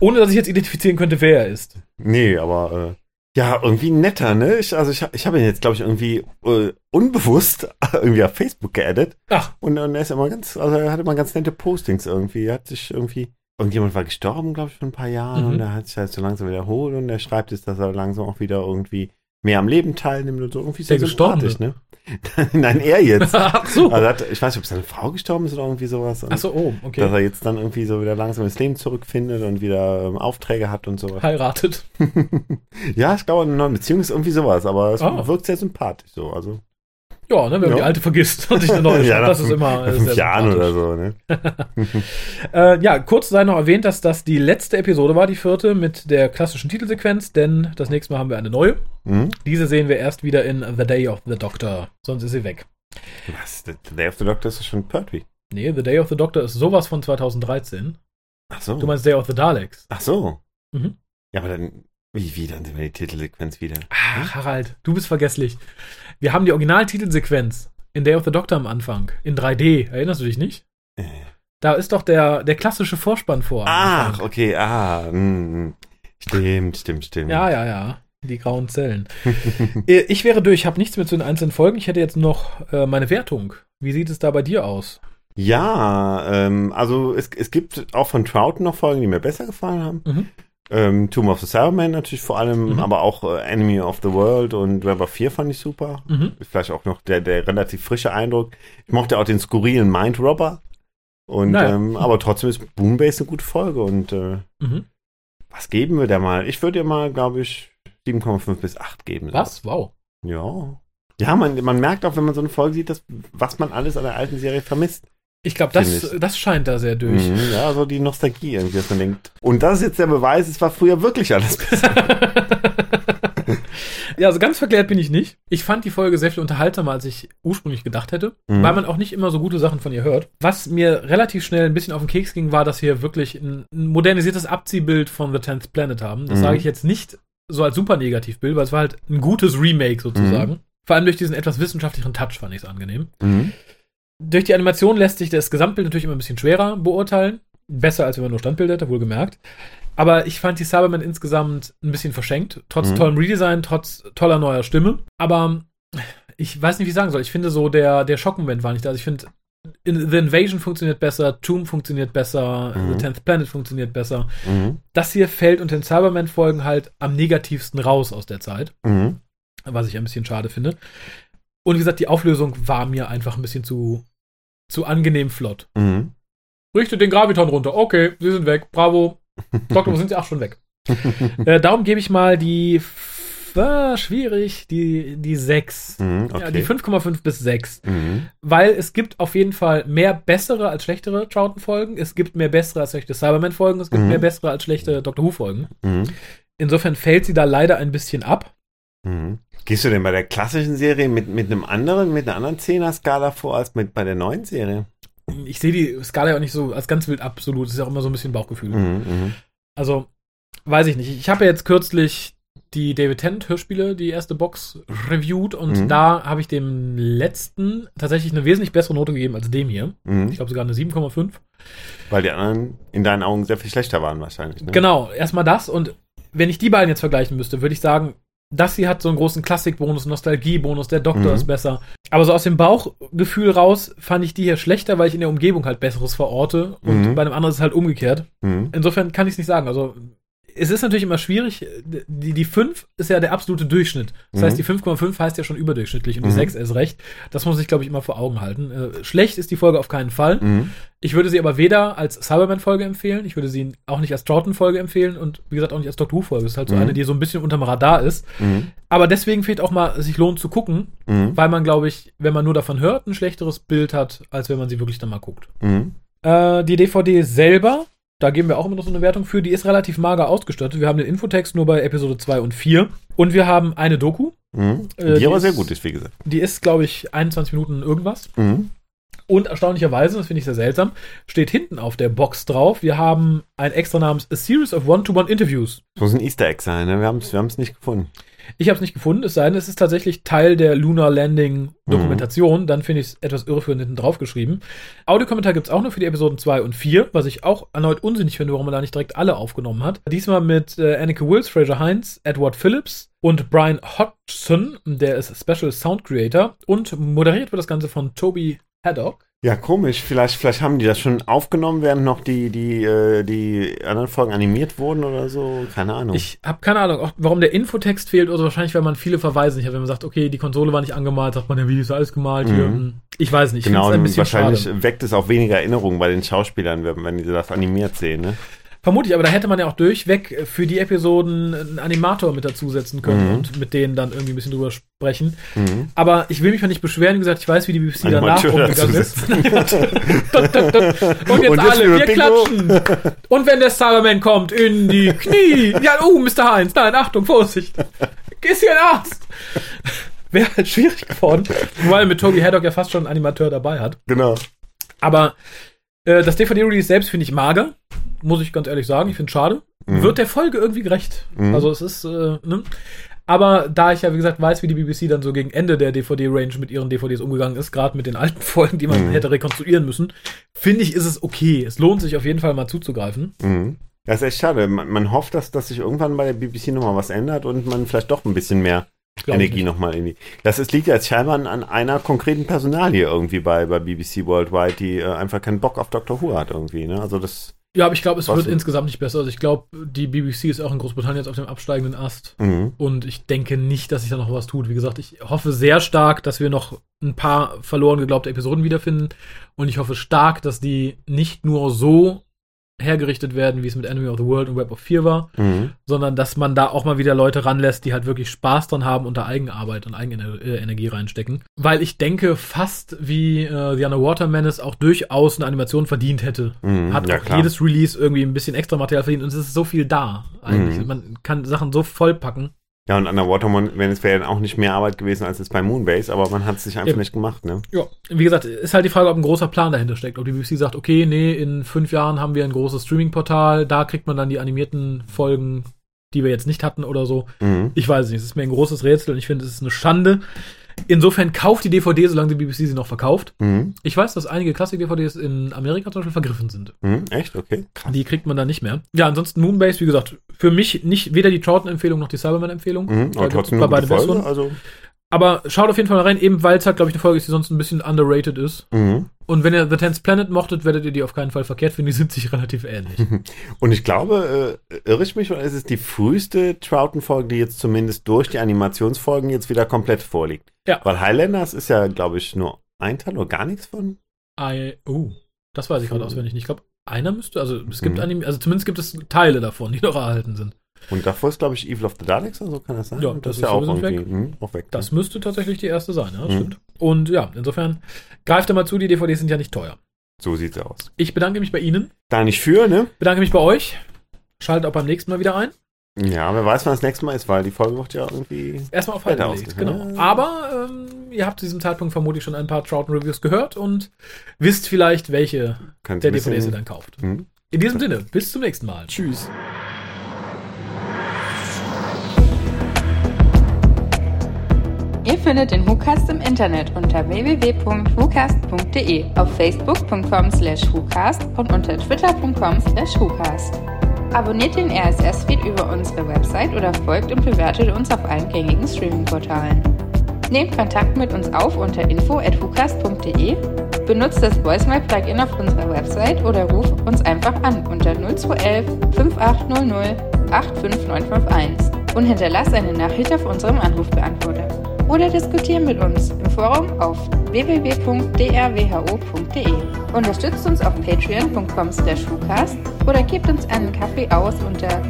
Ohne dass ich jetzt identifizieren könnte, wer er ist. Nee, aber äh, ja, irgendwie netter, ne? Ich, also ich, ich habe ihn jetzt, glaube ich, irgendwie äh, unbewusst irgendwie auf Facebook geaddet. Ach, Und, und er ist immer ganz, also er hatte immer ganz nette Postings irgendwie. Er hat sich irgendwie, irgendjemand war gestorben, glaube ich, vor ein paar Jahren Mhm. und er hat sich halt so langsam wiederholt und er schreibt jetzt, dass er langsam auch wieder irgendwie mehr am Leben teilnimmt und so. Irgendwie er sympathisch, ne? Nein, er jetzt. ach so. Also hat, ich weiß nicht, ob seine Frau gestorben ist oder irgendwie sowas. Ach so, oh, Dass okay. er jetzt dann irgendwie so wieder langsam ins Leben zurückfindet und wieder ähm, Aufträge hat und sowas. Heiratet. ja, ich glaube, eine neue Beziehung ist irgendwie sowas, aber es Ah. wirkt sehr sympathisch so. Also Ja, ne, wenn man Ja. die alte vergisst und sich eine neue Ja, das ist immer nach äh, fünf Jahren oder so, ne? Äh, ja, kurz sei noch erwähnt, dass das die letzte Episode war, die vierte, mit der klassischen Titelsequenz, denn das nächste Mal haben wir eine neue. Hm? Diese sehen wir erst wieder in The Day of the Doctor, sonst ist sie weg. Was? The Day of the Doctor ist schon Pertwee. Nee, The Day of the Doctor ist sowas von 2013. Ach so. Du meinst Day of the Daleks. Ach so. Mhm. Ja, aber dann, wie, wie, dann sehen wir die Titelsequenz wieder. Ach, Harald, du bist vergesslich. Wir haben die Originaltitelsequenz in Day of the Doctor am Anfang, in 3D. Erinnerst du dich nicht? Äh. Da ist doch der, der klassische Vorspann vor. Ach, Anfang. okay, ah. hm, hm. Stimmt, stimmt, stimmt. Ja, ja, ja. Die grauen Zellen. Äh, ich wäre durch, ich habe nichts mehr zu den einzelnen Folgen. Ich hätte jetzt noch äh, meine Wertung. Wie sieht es da bei dir aus? Ja, ähm, also es, es gibt auch von Trout noch Folgen, die mir besser gefallen haben. Mhm. Ähm, Tomb of the Cyberman natürlich vor allem, Mhm. aber auch äh, Enemy of the World und of 4 fand ich super. Mhm. Vielleicht auch noch der, der relativ frische Eindruck. Ich mochte auch den skurrilen Mind Robber. Und, Naja. ähm, aber trotzdem ist Boonbase eine gute Folge. Und äh, Mhm. was geben wir da mal? Ich würde dir mal, glaube ich, 7,5 bis 8 geben. Was? Wow. Ja. Ja, man, man merkt auch, wenn man so eine Folge sieht, dass, was man alles an der alten Serie vermisst. Ich glaube, das, das scheint da sehr durch. Mhm, ja, so die Nostalgie irgendwie, dass man denkt. Und das ist jetzt der Beweis, es war früher wirklich alles besser. ja, also ganz verklärt bin ich nicht. Ich fand die Folge sehr viel unterhaltsamer, als ich ursprünglich gedacht hätte, Mhm. weil man auch nicht immer so gute Sachen von ihr hört. Was mir relativ schnell ein bisschen auf den Keks ging, war, dass wir wirklich ein, ein modernisiertes Abziehbild von The Tenth Planet haben. Das Mhm. sage ich jetzt nicht so als super Negativbild, weil es war halt ein gutes Remake sozusagen. Vor allem durch diesen etwas wissenschaftlichen Touch fand ich es angenehm. Mhm. Durch die Animation lässt sich das Gesamtbild natürlich immer ein bisschen schwerer beurteilen. Besser, als wenn man nur Standbilder hätte, wohlgemerkt. Aber ich fand die Cybermen insgesamt ein bisschen verschenkt. Trotz Mhm. tollem Redesign, trotz toller neuer Stimme. Aber ich weiß nicht, wie ich sagen soll. Ich finde so, der, der Schockmoment war nicht da. Also ich finde, in, The Invasion funktioniert besser, Tomb funktioniert besser, Mhm. The Tenth Planet funktioniert besser. Mhm. Das hier fällt unter den Cybermen-Folgen halt am negativsten raus aus der Zeit. Mhm. Was ich ein bisschen schade finde. Und wie gesagt, die Auflösung war mir einfach ein bisschen zu, zu angenehm flott. Mhm. Richte den Graviton runter. Okay, sie sind weg. Bravo. Doktor, wo sind sie? Ach, schon weg. äh, darum gebe ich mal die. Ah, schwierig. Die, die 6. Mhm. Ja, die Okay. 5,5 bis 6. Mhm. Weil es gibt auf jeden Fall mehr bessere als schlechtere Troughton-Folgen. Es gibt mehr bessere als schlechte Cyberman-Folgen. Es gibt Mhm. mehr bessere als schlechte Doctor Who-Folgen. Mhm. Insofern fällt sie da leider ein bisschen ab. Gehst du denn bei der klassischen Serie mit, mit einem anderen, mit einer anderen Zehner-Skala vor als mit bei der neuen Serie? Ich sehe die Skala ja auch nicht so als ganz wild absolut. Es ist ja auch immer so ein bisschen Bauchgefühl. Mhm. Mhm. Also, weiß ich nicht. Ich habe ja jetzt kürzlich die David Tennant Hörspiele, die erste Box, reviewed und Mhm. da habe ich dem letzten tatsächlich eine wesentlich bessere Note gegeben als dem hier. Mhm. Ich glaube sogar eine 7,5. Weil die anderen in deinen Augen sehr viel schlechter waren wahrscheinlich. Ne? Genau, erstmal das und wenn ich die beiden jetzt vergleichen müsste, würde ich sagen, das hier hat so einen großen Klassikbonus, Nostalgiebonus, der Doktor Mhm. ist besser. Aber so aus dem Bauchgefühl raus fand ich die hier schlechter, weil ich in der Umgebung halt Besseres verorte und Mhm. bei einem anderen ist es halt umgekehrt. Mhm. Insofern kann ich es nicht sagen. Also, es ist natürlich immer schwierig. Die, die 5 ist ja der absolute Durchschnitt. Das Mhm. heißt, die 5,5 heißt ja schon überdurchschnittlich und die Mhm. 6 ist recht. Das muss ich, glaube ich, immer vor Augen halten. Äh, schlecht ist die Folge auf keinen Fall. Mhm. Ich würde sie aber weder als Cyberman-Folge empfehlen, ich würde sie auch nicht als Troughton-Folge empfehlen und wie gesagt auch nicht als Doctor Who-Folge. Es ist halt so Mhm. eine, die so ein bisschen unterm Radar ist. Mhm. Aber deswegen fehlt auch mal, sich lohnt zu gucken, Mhm. weil man, glaube ich, wenn man nur davon hört, ein schlechteres Bild hat, als wenn man sie wirklich dann mal guckt. Äh, die DVD selber, da geben wir auch immer noch so eine Wertung für, die ist relativ mager ausgestattet. Wir haben den Infotext nur bei Episode 2 und 4. Und wir haben eine Doku. Mhm. Äh, die die aber sehr ist- gut ist, wie gesagt. Die ist, glaube ich, 21 Minuten irgendwas. Mhm. Und erstaunlicherweise, das finde ich sehr seltsam, steht hinten auf der Box drauf, wir haben ein extra namens A Series of One-to-One Interviews. Das muss ein Easter Egg sein, ne? Wir haben es wir haben's nicht gefunden. Ich habe es nicht gefunden, es sei denn, es ist tatsächlich Teil der Lunar Landing Dokumentation. Dann finde ich es etwas irreführend hinten drauf geschrieben. Audiokommentar gibt es auch nur für die Episoden 2 und 4, was ich auch erneut unsinnig finde, warum man da nicht direkt alle aufgenommen hat. Diesmal mit äh, Anneke Wills, Fraser Heinz, Edward Phillips und Brian Hodgson, der ist Special Sound Creator. Und moderiert wird das Ganze von Toby Haddock. Ja, komisch. Vielleicht, vielleicht haben die das schon aufgenommen, während noch die, die, äh, die anderen Folgen animiert wurden oder so. Keine Ahnung. Ich habe keine Ahnung, auch warum der Infotext fehlt oder wahrscheinlich, weil man viele Verweise nicht hat. Wenn man sagt, okay, die Konsole war nicht angemalt, sagt man, ja, wie ist alles gemalt hier. Mhm. Ich weiß nicht. Ich genau, ein bisschen wahrscheinlich schade. weckt es auch weniger Erinnerungen bei den Schauspielern, wenn, wenn die das animiert sehen, ne? Vermutlich, aber da hätte man ja auch durchweg für die Episoden einen Animator mit dazusetzen können Mhm. und mit denen dann irgendwie ein bisschen drüber sprechen. Mhm. Aber ich will mich mal nicht beschweren. Wie gesagt, ich weiß, wie die BBC danach umgegangen ist. Und jetzt Und alle, wir Bingo. klatschen. Und wenn der Cyberman kommt, in die Knie. Ja, oh, Mr. Heinz, nein, Achtung, Vorsicht. Ist hier ein Arzt. Wäre halt schwierig geworden, weil mit Toby Haddock ja fast schon einen Animateur dabei hat. Genau. Aber äh, das DVD-Release selbst finde ich mager, muss ich ganz ehrlich sagen. Ich finde es schade. Mhm. Wird der Folge irgendwie gerecht. Mhm. Also es ist, äh, ne? Aber da ich ja, wie gesagt, weiß, wie die BBC dann so gegen Ende der DVD-Range mit ihren DVDs umgegangen ist, gerade mit den alten Folgen, die man Mhm. hätte rekonstruieren müssen, finde ich, ist es okay. Es lohnt sich auf jeden Fall mal zuzugreifen. Mhm. Das ist echt schade. Man, man hofft, dass, dass sich irgendwann bei der BBC nochmal was ändert und man vielleicht doch ein bisschen mehr Glaub Energie nochmal in die. Das ist, liegt jetzt scheinbar an, an einer konkreten Personalie irgendwie bei, bei BBC Worldwide, die äh, einfach keinen Bock auf Doctor Who hat irgendwie. Ne? Also das. Ja, aber ich glaube, es Was wird denn? insgesamt nicht besser. Also ich glaube, die BBC ist auch in Großbritannien jetzt auf dem absteigenden Ast. Mhm. Und ich denke nicht, dass sich da noch was tut. Wie gesagt, ich hoffe sehr stark, dass wir noch ein paar verloren geglaubte Episoden wiederfinden. Und ich hoffe stark, dass die nicht nur so hergerichtet werden, wie es mit Enemy of the World und Web of Fear war, Mhm. sondern dass man da auch mal wieder Leute ranlässt, die halt wirklich Spaß dran haben und da Eigenarbeit und Eigenenergie reinstecken. Weil ich denke, fast wie äh, The Underwater Menace auch durchaus eine Animation verdient hätte. Mhm. Hat Ja, auch klar. jedes Release irgendwie ein bisschen extra Material verdient und es ist so viel da eigentlich. Mhm. Man kann Sachen so vollpacken. Ja, und Underwater Menace wäre dann auch nicht mehr Arbeit gewesen als jetzt bei Moonbase, aber man hat es sich einfach Eben. nicht gemacht, ne? Ja, wie gesagt, ist halt die Frage, ob ein großer Plan dahinter steckt. Ob die BBC sagt, okay, nee, in fünf Jahren haben wir ein großes Streaming-Portal, da kriegt man dann die animierten Folgen, die wir jetzt nicht hatten oder so. Mhm. Ich weiß es nicht, es ist mir ein großes Rätsel und ich finde, es ist eine Schande. Insofern kauft die DVD, solange die BBC sie noch verkauft. Mhm. Ich weiß, dass einige Klassik-DVDs in Amerika zum Beispiel vergriffen sind. Mhm. Echt? Okay. Krass. Die kriegt man dann nicht mehr. Ja, ansonsten Moonbase, wie gesagt, für mich nicht weder die Troughton-Empfehlung noch die Cyberman-Empfehlung. Mhm. Aber trotzdem eine gute Folge. Also. Aber schaut auf jeden Fall mal rein, eben weil es halt, glaube ich, eine Folge ist, die sonst ein bisschen underrated ist. Mhm. Und wenn ihr The Tenth Planet mochtet, werdet ihr die auf keinen Fall verkehrt finden. Die sind sich relativ ähnlich. Und ich glaube, äh, irre ich mich, oder ist es die früheste Troughton-Folge, die jetzt zumindest durch die Animationsfolgen jetzt wieder komplett vorliegt? Ja. Weil Highlanders ist ja, glaube ich, nur ein Teil oder gar nichts von. I, oh, das weiß ich gerade auswendig nicht. Ich glaube, einer müsste, also es gibt Mhm. Anim also zumindest gibt es Teile davon, die noch erhalten sind. Und davor ist, glaube ich, Evil of the Daleks oder so, kann das sein? Ja, Und das ist ja auch irgendwie mh, auch weg. Das müsste tatsächlich die erste sein, ja, das Mhm. stimmt. Und ja, insofern greift da mal zu, die DVDs sind ja nicht teuer. So sieht's aus. Ich bedanke mich bei Ihnen, Da nicht für, ne? bedanke mich bei euch. Schaltet auch beim nächsten Mal wieder ein. Ja, wer weiß, wann das nächste Mal ist, weil die Folge wird ja irgendwie. Erstmal auf Halten gelegt, genau. Aber ähm, ihr habt zu diesem Zeitpunkt vermutlich schon ein paar Troughton-Reviews gehört und wisst vielleicht, welche Könnt der DVDs ihr dann kauft. Mhm. In diesem Sinne, bis zum nächsten Mal. Tschüss. Ihr findet den WhoCast im Internet unter www.whocast.de, auf facebook.com slash WhoCast und unter twitter.com slash WhoCast. Abonniert den RSS-Feed über unsere Website oder folgt und bewertet uns auf allen gängigen Streaming-Portalen. Nehmt Kontakt mit uns auf unter info.whocast.de, benutzt das Voicemail-Plugin auf unserer Website oder ruft uns einfach an unter 0211 5800 85951 und hinterlasst eine Nachricht auf unserem Anrufbeantworter. Oder diskutiert mit uns im Forum auf www.drwho.de. Unterstützt uns auf patreon.com slash oder gebt uns einen Kaffee aus unter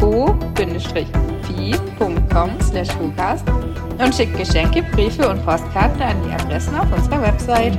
co-fi.com slash und schickt Geschenke, Briefe und Postkarten an die Adressen auf unserer Website.